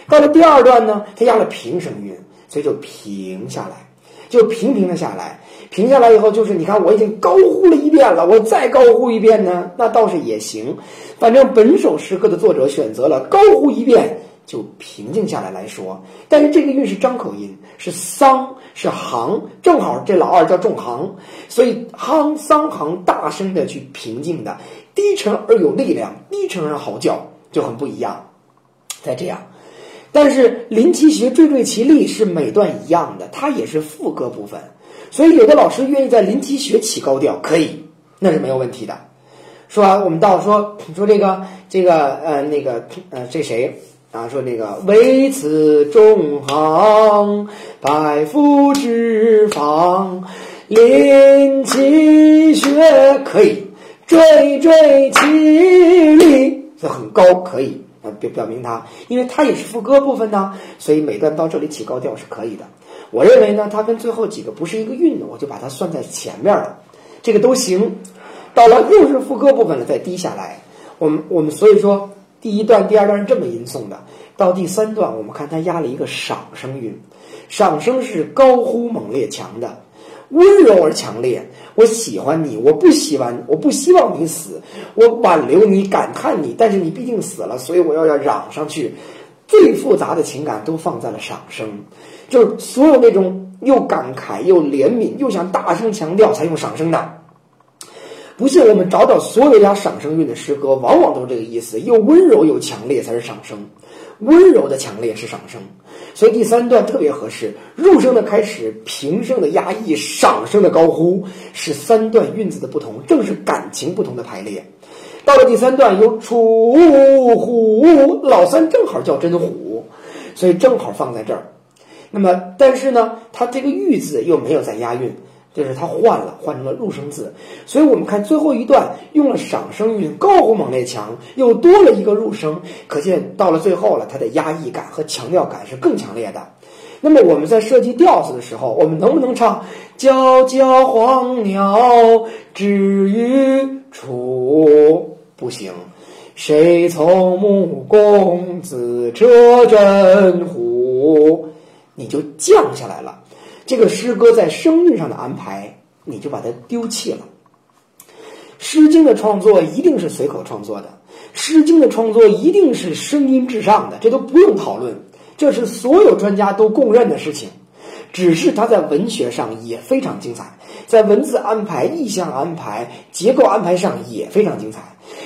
到了第二段呢，它压了平声韵，所以就平下来，就平平的下来。平下来以后，就是你看我已经高呼了一遍了，我再高呼一遍呢，那倒是也行。反正本首诗歌的作者选择了高呼一遍。就平静下来来说，但是这个韵是张口音，是桑，是行，正好这老二叫仲行，所以夯桑行大声的去平静的，低沉而有力量，低沉而嚎叫就很不一样。再这样，但是临其穴惴惴其力是每段一样的，它也是副歌部分，所以有的老师愿意在临其穴起高调，可以，那是没有问题的。说完，我们到说说这个这个呃那个呃这谁？啊，说那个唯此中行，百夫之房，临其穴可以，惴惴其力，这很高，可以表表明它，因为它也是副歌部分呢，所以每段到这里起高调是可以的。我认为呢，它跟最后几个不是一个韵的，我就把它算在前面了，这个都行。到了又是副歌部分了，再低下来，我们我们所以说。第一段、第二段是这么吟诵的，到第三段，我们看它压了一个赏声韵，赏声是高呼猛烈强的，温柔而强烈。我喜欢你，我不喜欢，我不希望你死，我挽留你，感叹你，但是你毕竟死了，所以我要要嚷上去。最复杂的情感都放在了赏声，就是所有那种又感慨又怜悯又想大声强调才用赏声的。不信，我们找找所有压赏声韵的诗歌，往往都是这个意思：又温柔又强烈才是赏声，温柔的强烈是赏声。所以第三段特别合适，入声的开始，平声的压抑，上声的高呼，是三段韵字的不同，正是感情不同的排列。到了第三段，有楚虎，老三正好叫真虎，所以正好放在这儿。那么，但是呢，它这个玉字又没有在押韵。就是他换了，换成了入声字，所以我们看最后一段用了赏声韵，高呼猛烈强，又多了一个入声，可见到了最后了，它的压抑感和强调感是更强烈的。那么我们在设计调子的时候，我们能不能唱“皎皎黄鸟止于处”？不行。谁从木公子车真虎？你就降下来了。这个诗歌在声韵上的安排，你就把它丢弃了。《诗经》的创作一定是随口创作的，《诗经》的创作一定是声音至上的，这都不用讨论，这是所有专家都公认的事情。只是它在文学上也非常精彩，在文字安排、意象安排、结构安排上也非常精彩。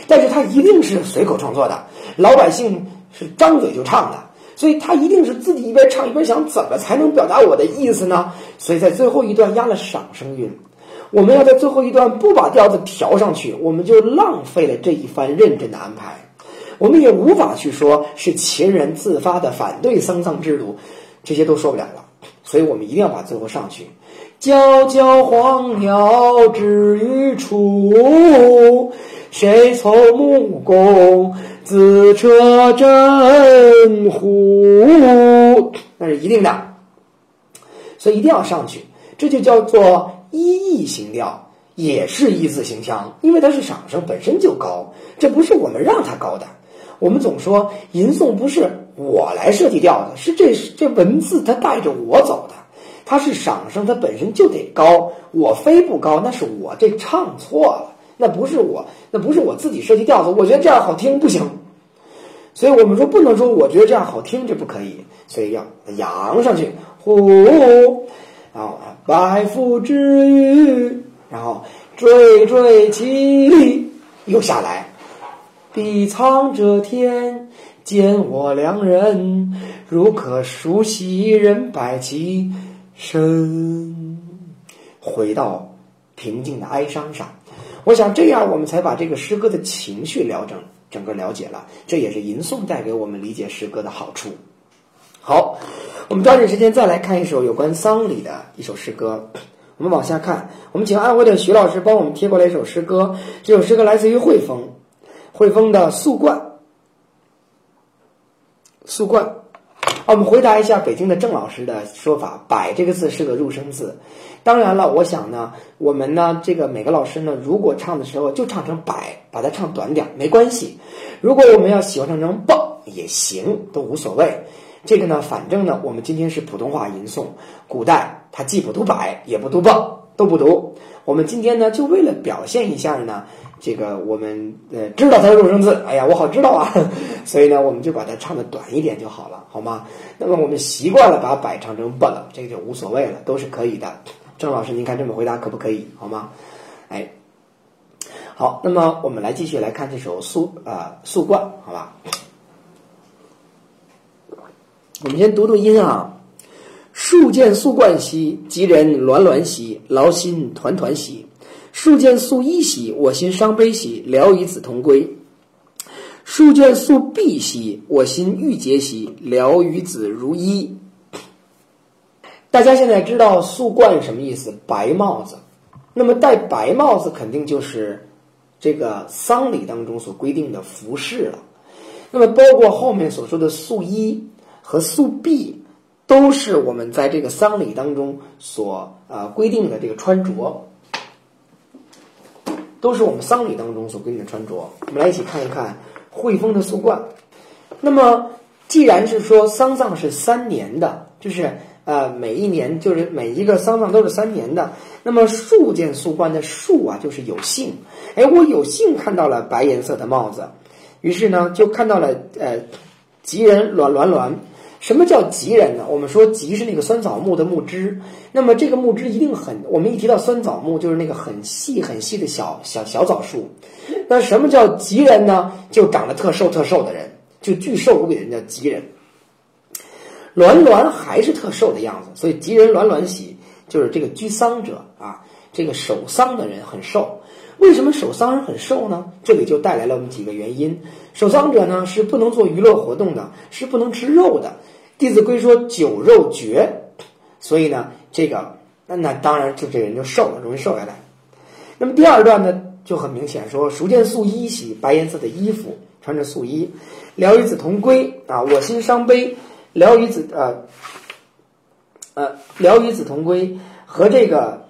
但是它一定是随口创作的，老百姓是张嘴就唱的。所以他一定是自己一边唱一边想，怎么才能表达我的意思呢？所以在最后一段压了赏声韵。我们要在最后一段不把调子调上去，我们就浪费了这一番认真的安排。我们也无法去说是秦人自发的反对丧葬制度，这些都说不了了。所以我们一定要把最后上去。皎皎黄鸟止于楚，谁从木工？自车真乎？那是一定的，所以一定要上去。这就叫做一意行调，也是一字行腔，因为它是赏声本身就高，这不是我们让它高的。我们总说吟诵不是我来设计调的，是这这文字它带着我走的，它是赏声，它本身就得高。我非不高，那是我这唱错了。那不是我，那不是我自己设计调子。我觉得这样好听不行，所以我们说不能说我觉得这样好听，这不可以。所以要扬上去，呼，然后百夫之欲，然后惴惴其力，又下来。比苍者天，见我良人，如可熟悉人百其身，回到平静的哀伤上。我想这样，我们才把这个诗歌的情绪了整，整个了解了。这也是吟诵带给我们理解诗歌的好处。好，我们抓紧时间再来看一首有关丧礼的一首诗歌。我们往下看，我们请安徽的徐老师帮我们贴过来一首诗歌。这首诗歌来自于汇丰，汇丰的《素冠》。素冠，我们回答一下北京的郑老师的说法：“百”这个字是个入声字。当然了，我想呢，我们呢，这个每个老师呢，如果唱的时候就唱成“百”，把它唱短点没关系。如果我们要喜欢唱成“蹦”也行，都无所谓。这个呢，反正呢，我们今天是普通话吟诵，古代它既不读百，也不读蹦，都不读。我们今天呢，就为了表现一下呢，这个我们呃知道它是入声字，哎呀，我好知道啊，所以呢，我们就把它唱的短一点就好了，好吗？那么我们习惯了把百唱成蹦了，这个就无所谓了，都是可以的。郑老师，您看这么回答可不可以？好吗？哎，好，那么我们来继续来看这首素啊素冠，好吧？我们先读读音啊，树见素冠兮，吉人鸾鸾兮，劳心团团兮；树见素衣兮，我心伤悲兮，聊与子同归；树见素璧兮，我心郁结兮，聊与子如一。大家现在知道素冠什么意思？白帽子。那么戴白帽子肯定就是这个丧礼当中所规定的服饰了。那么包括后面所说的素衣。和素璧都是我们在这个丧礼当中所呃规定的这个穿着，都是我们丧礼当中所规定的穿着。我们来一起看一看汇丰的素冠。那么，既然是说丧葬是三年的，就是呃每一年就是每一个丧葬都是三年的。那么数件素冠的数啊，就是有幸。哎，我有幸看到了白颜色的帽子，于是呢就看到了呃吉人鸾鸾鸾。什么叫吉人呢？我们说吉是那个酸枣木的木枝，那么这个木枝一定很，我们一提到酸枣木就是那个很细很细的小小小枣树。那什么叫吉人呢？就长得特瘦特瘦的人，就巨瘦无比的人叫吉人。栾栾还是特瘦的样子，所以吉人栾栾喜就是这个居丧者啊，这个守丧的人很瘦。为什么守丧人很瘦呢？这里就带来了我们几个原因。守丧者呢是不能做娱乐活动的，是不能吃肉的。《弟子规》说“酒肉绝”，所以呢，这个那那当然就这人就瘦了，容易瘦下来。那么第二段呢，就很明显说“熟见素衣兮”，白颜色的衣服，穿着素衣，聊与子同归啊，我心伤悲，聊与子呃呃聊与子同归和这个。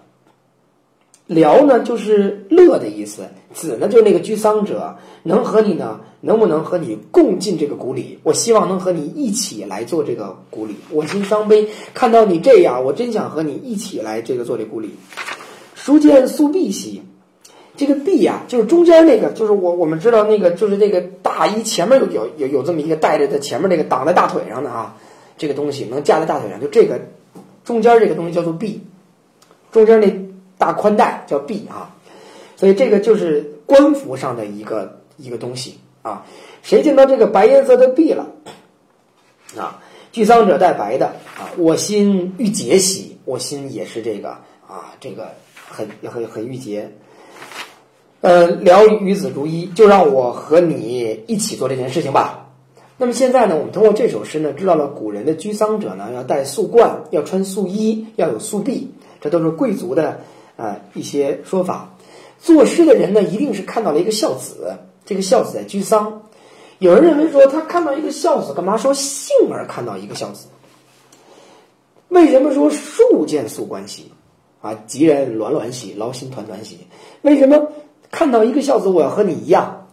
聊呢，就是乐的意思；子呢，就是那个居丧者，能和你呢，能不能和你共进这个古礼？我希望能和你一起来做这个古礼。我心伤悲，看到你这样，我真想和你一起来这个做这古礼。书见素璧兮，这个璧呀，就是中间那个，就是我我们知道那个，就是这个大衣前面有有有有这么一个带着在前面那个挡在大腿上的啊，这个东西能架在大腿上，就这个中间这个东西叫做璧，中间那。大宽带叫璧啊，所以这个就是官服上的一个一个东西啊。谁见到这个白颜色的璧了啊？聚丧者戴白的啊，我心郁结喜，我心也是这个啊，这个很很很郁结。呃，聊与子如一，就让我和你一起做这件事情吧。那么现在呢，我们通过这首诗呢，知道了古人的居丧者呢要戴素冠，要穿素衣，要有素璧，这都是贵族的。啊，一些说法，作诗的人呢，一定是看到了一个孝子，这个孝子在居丧。有人认为说，他看到一个孝子，干嘛说幸而看到一个孝子？为什么说树见素关兮？啊，吉人鸾鸾喜，劳心团团喜。为什么看到一个孝子，我要和你一样？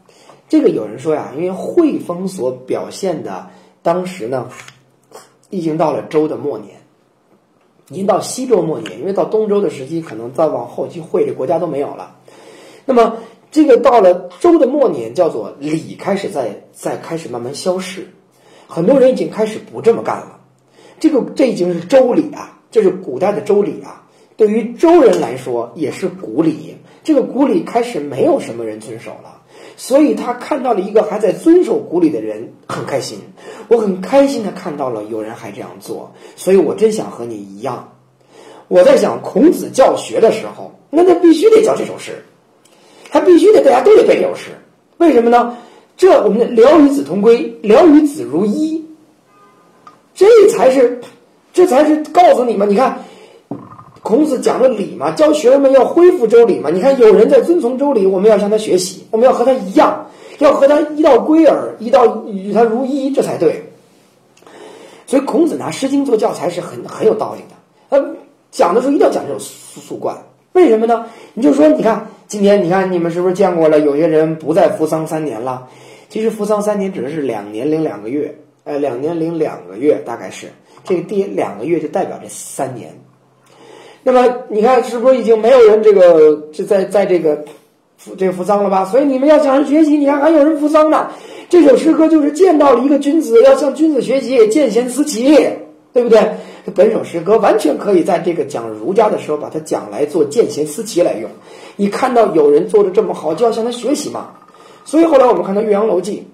这个有人说呀，因为汇丰所表现的当时呢，已经到了周的末年。已经到西周末年，因为到东周的时期，可能再往后期会这国家都没有了。那么这个到了周的末年，叫做礼开始在在开始慢慢消逝，很多人已经开始不这么干了。这个这已经是周礼啊，这是古代的周礼啊。对于周人来说，也是古礼。这个古礼开始没有什么人遵守了。所以他看到了一个还在遵守古礼的人，很开心。我很开心的看到了有人还这样做，所以我真想和你一样。我在想孔子教学的时候，那他必须得教这首诗，他必须得大家都得背这首诗。为什么呢？这我们的聊与子同归，聊与子如一。这才是，这才是告诉你们，你看，孔子讲的礼嘛，教学生们要恢复周礼嘛。你看，有人在遵从周礼，我们要向他学习，我们要和他一样，要和他一道归耳，一道与他如一，这才对。所以，孔子拿《诗经》做教材是很很有道理的。他讲的时候一定要讲这种俗俗惯，为什么呢？你就说，你看今天，你看你们是不是见过了？有些人不再服丧三年了。其实服丧三年指的是两年零两个月，呃，两年零两个月大概是这个第两个月就代表这三年。那么你看，是不是已经没有人这个就在在这个这个服丧了吧？所以你们要向人学习，你看还有人服丧呢。这首诗歌就是见到了一个君子，要向君子学习，见贤思齐，对不对？本首诗歌完全可以在这个讲儒家的时候把它讲来做见贤思齐来用。你看到有人做的这么好，就要向他学习嘛。所以后来我们看到《岳阳楼记》，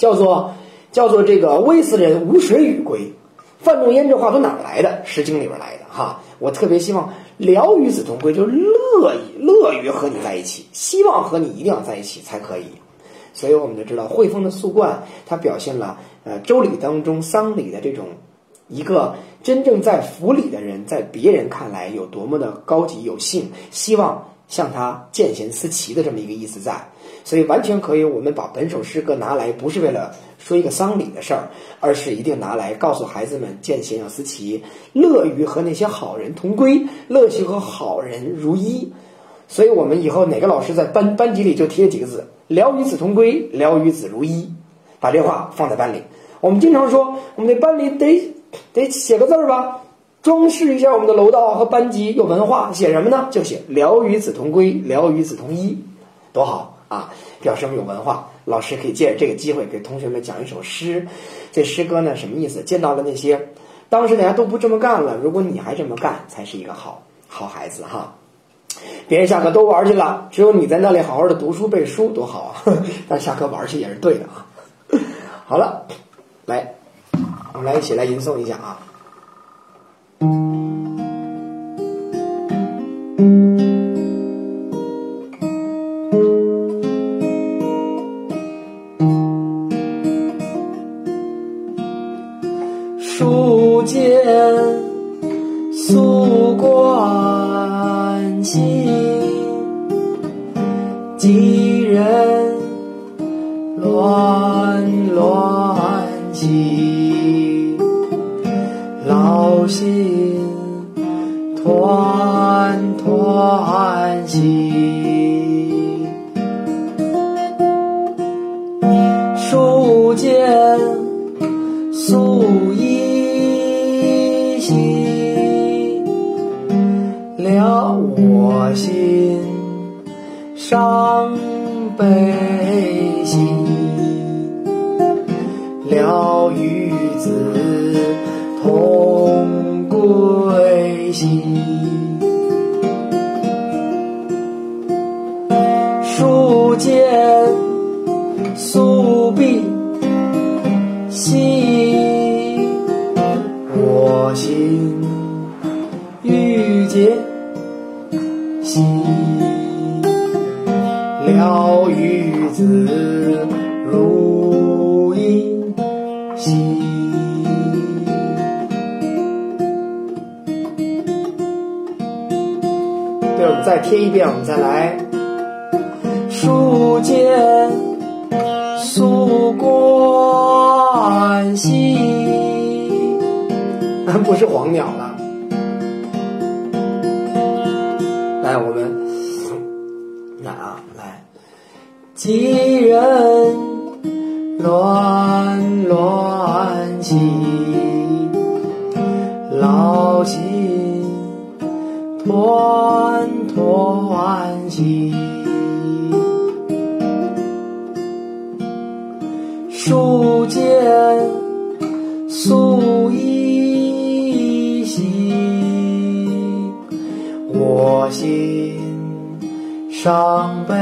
叫做叫做这个微斯人无水与归。范仲淹这话从哪儿来的？《诗经》里边来的哈。我特别希望聊与子同归，就是乐意乐于和你在一起，希望和你一定要在一起才可以。所以我们就知道汇丰的素冠，它表现了呃周礼当中丧礼的这种一个真正在府里的人，在别人看来有多么的高级有幸，希望向他见贤思齐的这么一个意思在。所以完全可以，我们把本首诗歌拿来，不是为了说一个丧礼的事儿，而是一定拿来告诉孩子们见贤要思齐，乐于和那些好人同归，乐于和好人如一。所以我们以后哪个老师在班班级里就贴几个字：“聊与子同归，聊与子如一”，把这话放在班里。我们经常说，我们那班里得得写个字儿吧，装饰一下我们的楼道和班级有文化。写什么呢？就写“聊与子同归，聊与子同衣”，多好啊！表示我们有文化。老师可以借着这个机会给同学们讲一首诗。这诗歌呢，什么意思？见到了那些当时大家都不这么干了，如果你还这么干，才是一个好好孩子哈。别人下课都玩去了，只有你在那里好好的读书背书，多好啊！但下课玩去也是对的啊。好了，来，我们来一起来吟诵一下啊。书贴一遍，我们再来。书剑素冠兮，不是黄鸟了。来，我们来啊，来，几人乱伤悲。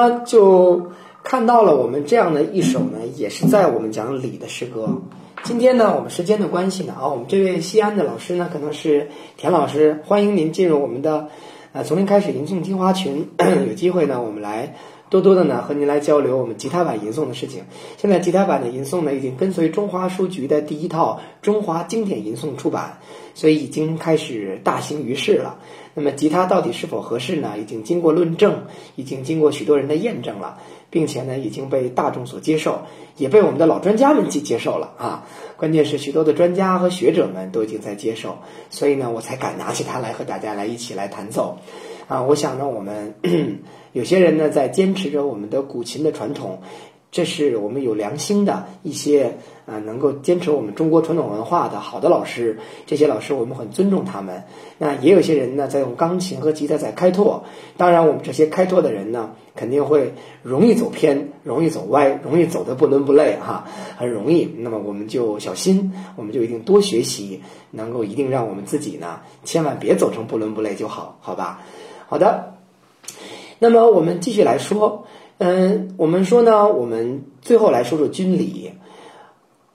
我们呢就看到了我们这样的一首呢，也是在我们讲礼的诗歌。今天呢，我们时间的关系呢，啊，我们这位西安的老师呢，可能是田老师，欢迎您进入我们的呃从零开始吟诵精华群。有机会呢，我们来多多的呢和您来交流我们吉他版吟诵的事情。现在吉他版的吟诵呢，已经跟随中华书局的第一套中华经典吟诵出版，所以已经开始大行于世了。那么吉他到底是否合适呢？已经经过论证，已经经过许多人的验证了，并且呢，已经被大众所接受，也被我们的老专家们接接受了啊。关键是许多的专家和学者们都已经在接受，所以呢，我才敢拿起它来和大家来一起来弹奏。啊，我想呢，我们 有些人呢在坚持着我们的古琴的传统，这是我们有良心的一些啊，能够坚持我们中国传统文化的好的老师。这些老师我们很尊重他们。那也有些人呢在用钢琴和吉他在开拓。当然，我们这些开拓的人呢，肯定会容易走偏，容易走歪，容易走得不伦不类哈，很容易。那么我们就小心，我们就一定多学习，能够一定让我们自己呢，千万别走成不伦不类就好，好吧？好的，那么我们继续来说，嗯，我们说呢，我们最后来说说军礼。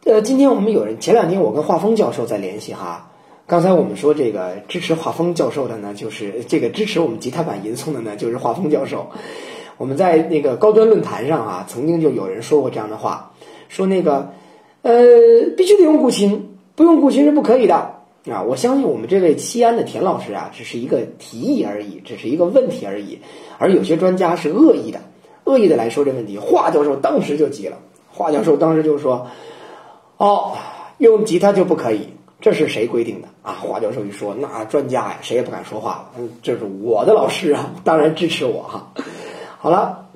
呃，今天我们有人前两天我跟华峰教授在联系哈，刚才我们说这个支持华峰教授的呢，就是这个支持我们吉他版吟诵的呢，就是华峰教授。我们在那个高端论坛上啊，曾经就有人说过这样的话，说那个呃，必须得用古琴，不用古琴是不可以的。啊，我相信我们这位西安的田老师啊，只是一个提议而已，只是一个问题而已。而有些专家是恶意的，恶意的来说这问题。华教授当时就急了，华教授当时就说：“哦，用吉他就不可以，这是谁规定的啊？”华教授一说，那专家呀，谁也不敢说话了。嗯，这是我的老师啊，当然支持我哈。好了，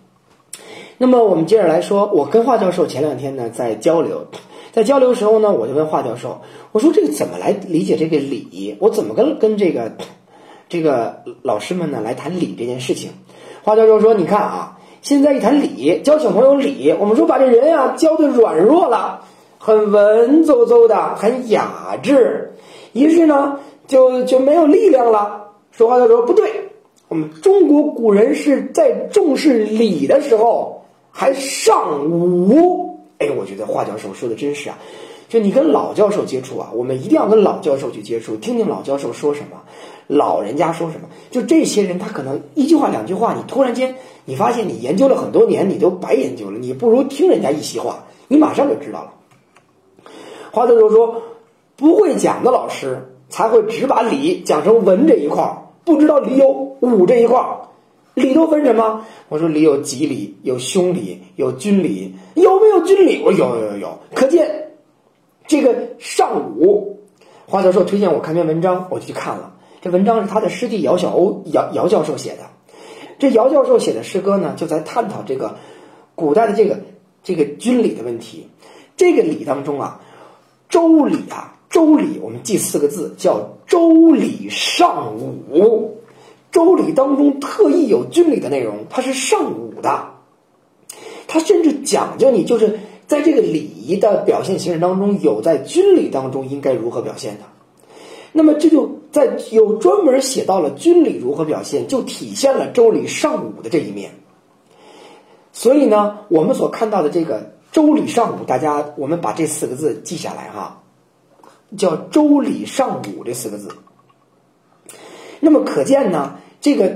那么我们接着来说，我跟华教授前两天呢在交流。在交流时候呢，我就问华教授，我说这个怎么来理解这个礼？我怎么跟跟这个这个老师们呢来谈礼这件事情？华教授说：“你看啊，现在一谈礼，教小朋友礼，我们说把这人啊教的软弱了，很文绉绉的，很雅致，于是呢就就没有力量了。”说话的时候：“不对，我们中国古人是在重视礼的时候还尚武。”哎，我觉得华教授说的真是啊，就你跟老教授接触啊，我们一定要跟老教授去接触，听听老教授说什么，老人家说什么。就这些人，他可能一句话两句话，你突然间你发现你研究了很多年，你都白研究了，你不如听人家一席话，你马上就知道了。华教授说，不会讲的老师才会只把礼讲成文这一块儿，不知道礼有武这一块儿。礼都分什么？我说礼有吉礼，有凶礼，有军礼。有没有军礼？我有有有有。可见这个上武，华教授推荐我看篇文章，我就去看了。这文章是他的师弟姚小欧姚姚教授写的。这姚教授写的诗歌呢，就在探讨这个古代的这个这个军礼的问题。这个礼当中啊，周礼啊，周礼我们记四个字，叫周礼尚武。周礼当中特意有军礼的内容，它是尚武的，它甚至讲究你就是在这个礼仪的表现形式当中，有在军礼当中应该如何表现的。那么这就在有专门写到了军礼如何表现，就体现了周礼尚武的这一面。所以呢，我们所看到的这个周礼尚武，大家我们把这四个字记下来哈，叫周礼尚武这四个字。那么可见呢，这个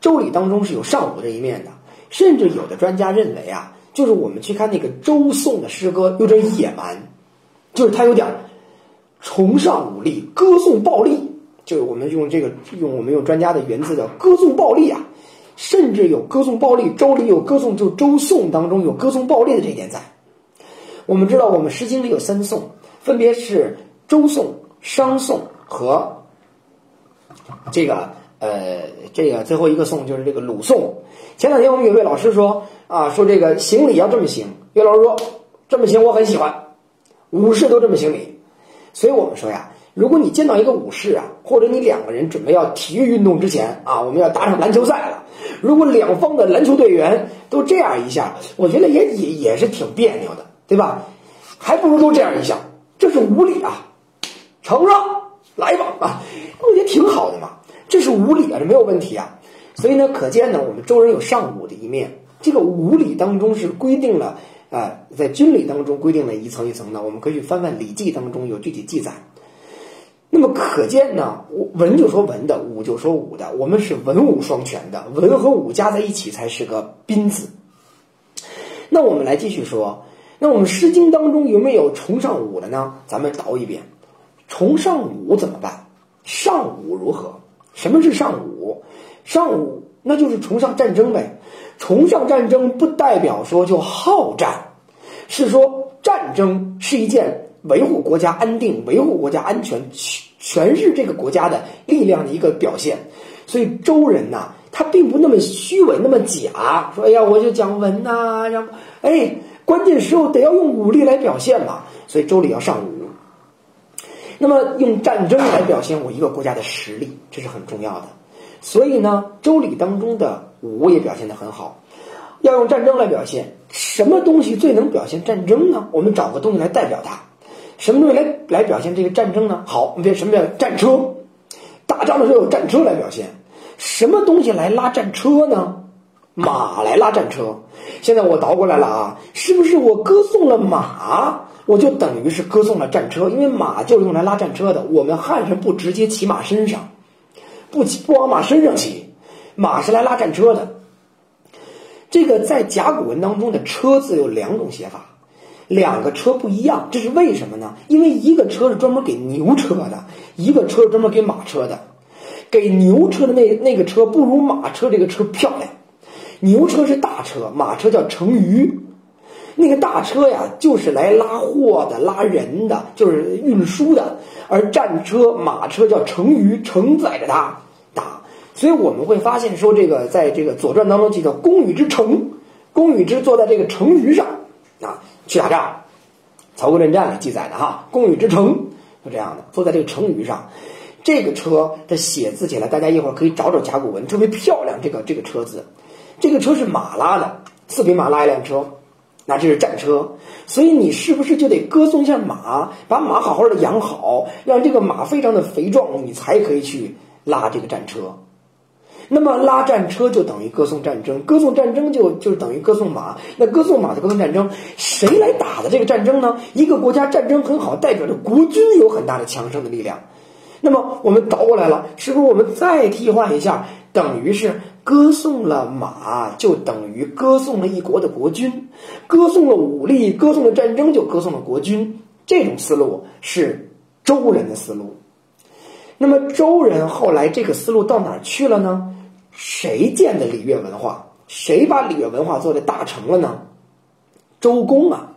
周礼当中是有尚武这一面的，甚至有的专家认为啊，就是我们去看那个周颂的诗歌有点野蛮，就是他有点崇尚武力，歌颂暴力，就是我们用这个用我们用专家的原字叫歌颂暴力啊，甚至有歌颂暴力，周礼有歌颂，就周颂当中有歌颂暴力的这一点在。我们知道，我们诗经里有三颂，分别是周颂、商颂和。这个呃，这个最后一个颂就是这个鲁颂。前两天我们有位老师说啊，说这个行礼要这么行。岳老师说这么行我很喜欢，武士都这么行礼。所以我们说呀，如果你见到一个武士啊，或者你两个人准备要体育运动之前啊，我们要打场篮球赛了。如果两方的篮球队员都这样一下，我觉得也也也是挺别扭的，对吧？还不如都这样一下，这是无礼啊！承让，来吧啊，我觉得挺好的嘛。这是无礼啊，这没有问题啊。所以呢，可见呢，我们周人有尚武的一面。这个无礼当中是规定了啊，在军礼当中规定了一层一层的，我们可以去翻翻《礼记》当中有具体记载。那么可见呢，文就说文的，武就说武的，我们是文武双全的，文和武加在一起才是个宾字。那我们来继续说，那我们《诗经》当中有没有崇尚武的呢？咱们倒一遍，崇尚武怎么办？尚武如何？什么是尚武？尚武那就是崇尚战争呗。崇尚战争不代表说就好战，是说战争是一件。维护国家安定、维护国家安全，全全是这个国家的力量的一个表现。所以周人呐，他并不那么虚伪、那么假。说，哎呀，我就讲文呐，然后，哎，关键时候得要用武力来表现嘛。所以周礼要尚武。那么用战争来表现我一个国家的实力，这是很重要的。所以呢，周礼当中的武也表现得很好。要用战争来表现，什么东西最能表现战争呢？我们找个东西来代表它。什么东西来来表现这个战争呢？好，别什么叫战车？打仗的时候有战车来表现。什么东西来拉战车呢？马来拉战车。现在我倒过来了啊，是不是我歌颂了马，我就等于是歌颂了战车？因为马就是用来拉战车的。我们汉人不直接骑马身上，不骑不往马身上骑，马是来拉战车的。这个在甲骨文当中的“车”字有两种写法。两个车不一样，这是为什么呢？因为一个车是专门给牛车的，一个车是专门给马车的。给牛车的那那个车不如马车这个车漂亮。牛车是大车，马车叫乘舆。那个大车呀，就是来拉货的、拉人的，就是运输的。而战车、马车叫乘舆，承载着它。所以我们会发现说，这个在这个《左传》当中记得，公与之乘，公与之坐在这个乘舆上啊。去打仗，曹国论战里记载的哈，公与之城就这样的，坐在这个成舆上，这个车的写字起来，大家一会儿可以找找甲骨文，特别漂亮。这个这个车字，这个车是马拉的，四匹马拉一辆车，那这是战车。所以你是不是就得歌颂一下马，把马好好的养好，让这个马非常的肥壮，你才可以去拉这个战车。那么拉战车就等于歌颂战争，歌颂战争就就等于歌颂马。那歌颂马的歌颂战争，谁来打的这个战争呢？一个国家战争很好，代表着国军有很大的强盛的力量。那么我们倒过来了，是不是我们再替换一下，等于是歌颂了马，就等于歌颂了一国的国军，歌颂了武力，歌颂了战争，就歌颂了国军。这种思路是周人的思路。那么周人后来这个思路到哪儿去了呢？谁建的礼乐文化？谁把礼乐文化做的大成了呢？周公啊，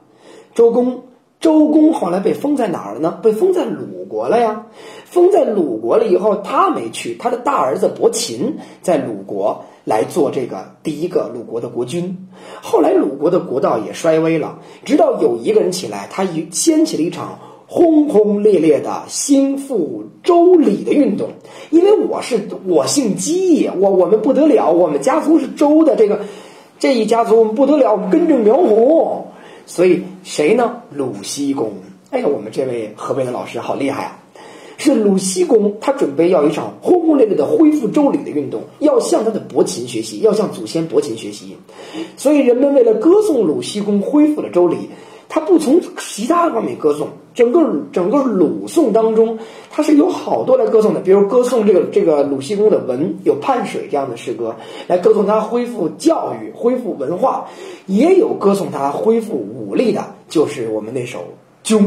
周公，周公后来被封在哪儿了呢？被封在鲁国了呀。封在鲁国了以后，他没去，他的大儿子伯禽在鲁国来做这个第一个鲁国的国君。后来鲁国的国道也衰微了，直到有一个人起来，他掀起了一场。轰轰烈烈的兴复周礼的运动，因为我是我姓姬，我我们不得了，我们家族是周的这个这一家族，我们不得了，我们根正苗红，所以谁呢？鲁西公。哎呀，我们这位河北的老师好厉害啊！是鲁西公，他准备要一场轰轰烈烈的恢复周礼的运动，要向他的伯禽学习，要向祖先伯禽学习。所以人们为了歌颂鲁西公恢复了周礼。他不从其他的方面歌颂，整个整个鲁颂当中，他是有好多来歌颂的，比如歌颂这个这个鲁西公的文，有泮水这样的诗歌，来歌颂他恢复教育、恢复文化，也有歌颂他恢复武力的，就是我们那首《鸠》。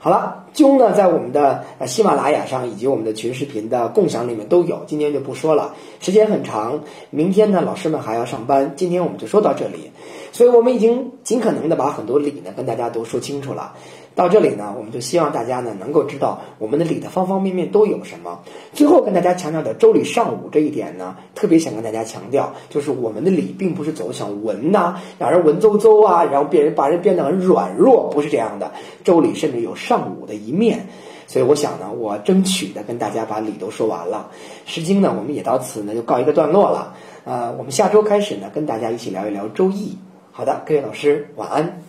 好了，灸呢，在我们的喜马拉雅上以及我们的群视频的共享里面都有，今天就不说了，时间很长，明天呢，老师们还要上班，今天我们就说到这里。所以我们已经尽可能的把很多理呢跟大家都说清楚了。到这里呢，我们就希望大家呢能够知道我们的礼的方方面面都有什么。最后跟大家强调的周礼尚武这一点呢，特别想跟大家强调，就是我们的礼并不是走向文呐，让人文绉绉啊，然后变人把人变得很软弱，不是这样的。周礼甚至有尚武的一面。所以我想呢，我争取的跟大家把理都说完了，《诗经》呢，我们也到此呢就告一个段落了。呃，我们下周开始呢，跟大家一起聊一聊《周易》。好的，各位老师，晚安。